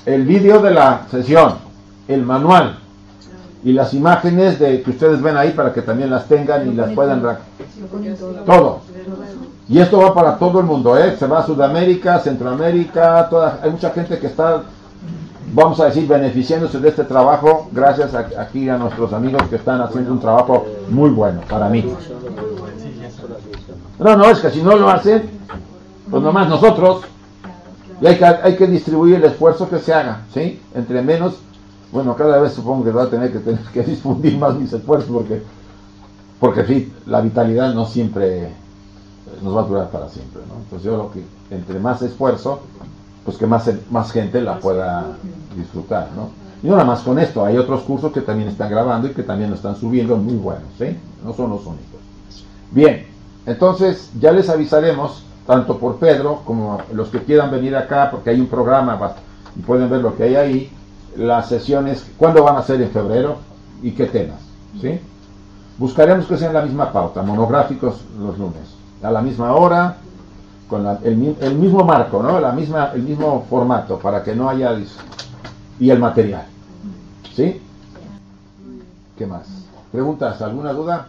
el vídeo de la sesión, el manual y las imágenes de que ustedes ven ahí para que también las tengan y las puedan... Todo. Y esto va para todo el mundo, ¿eh? Se va a Sudamérica, Centroamérica, toda, hay mucha gente que está, vamos a decir, beneficiándose de este trabajo gracias a, aquí a nuestros amigos que están haciendo un trabajo muy bueno para mí. No, no, es que si no lo hacen, pues nomás nosotros. Y hay que, hay que distribuir el esfuerzo que se haga, ¿sí? Entre menos, bueno, cada vez supongo que va a tener que, tener que difundir más mis esfuerzos porque, porque sí, la vitalidad no siempre eh, nos va a durar para siempre, ¿no? Entonces yo creo que entre más esfuerzo, pues que más, más gente la pueda disfrutar, ¿no? Y no nada más con esto, hay otros cursos que también están grabando y que también lo están subiendo muy buenos, ¿sí? No son los únicos. Bien, entonces ya les avisaremos, tanto por Pedro como los que quieran venir acá, porque hay un programa y pueden ver lo que hay ahí, las sesiones, cuándo van a ser en febrero y qué temas, ¿sí? Buscaremos que sean la misma pauta, monográficos los lunes, a la misma hora, con el, el mismo marco, ¿no? La misma, el mismo formato, para que no haya... Y el material, ¿sí? ¿Qué más? ¿Preguntas? ¿Alguna duda?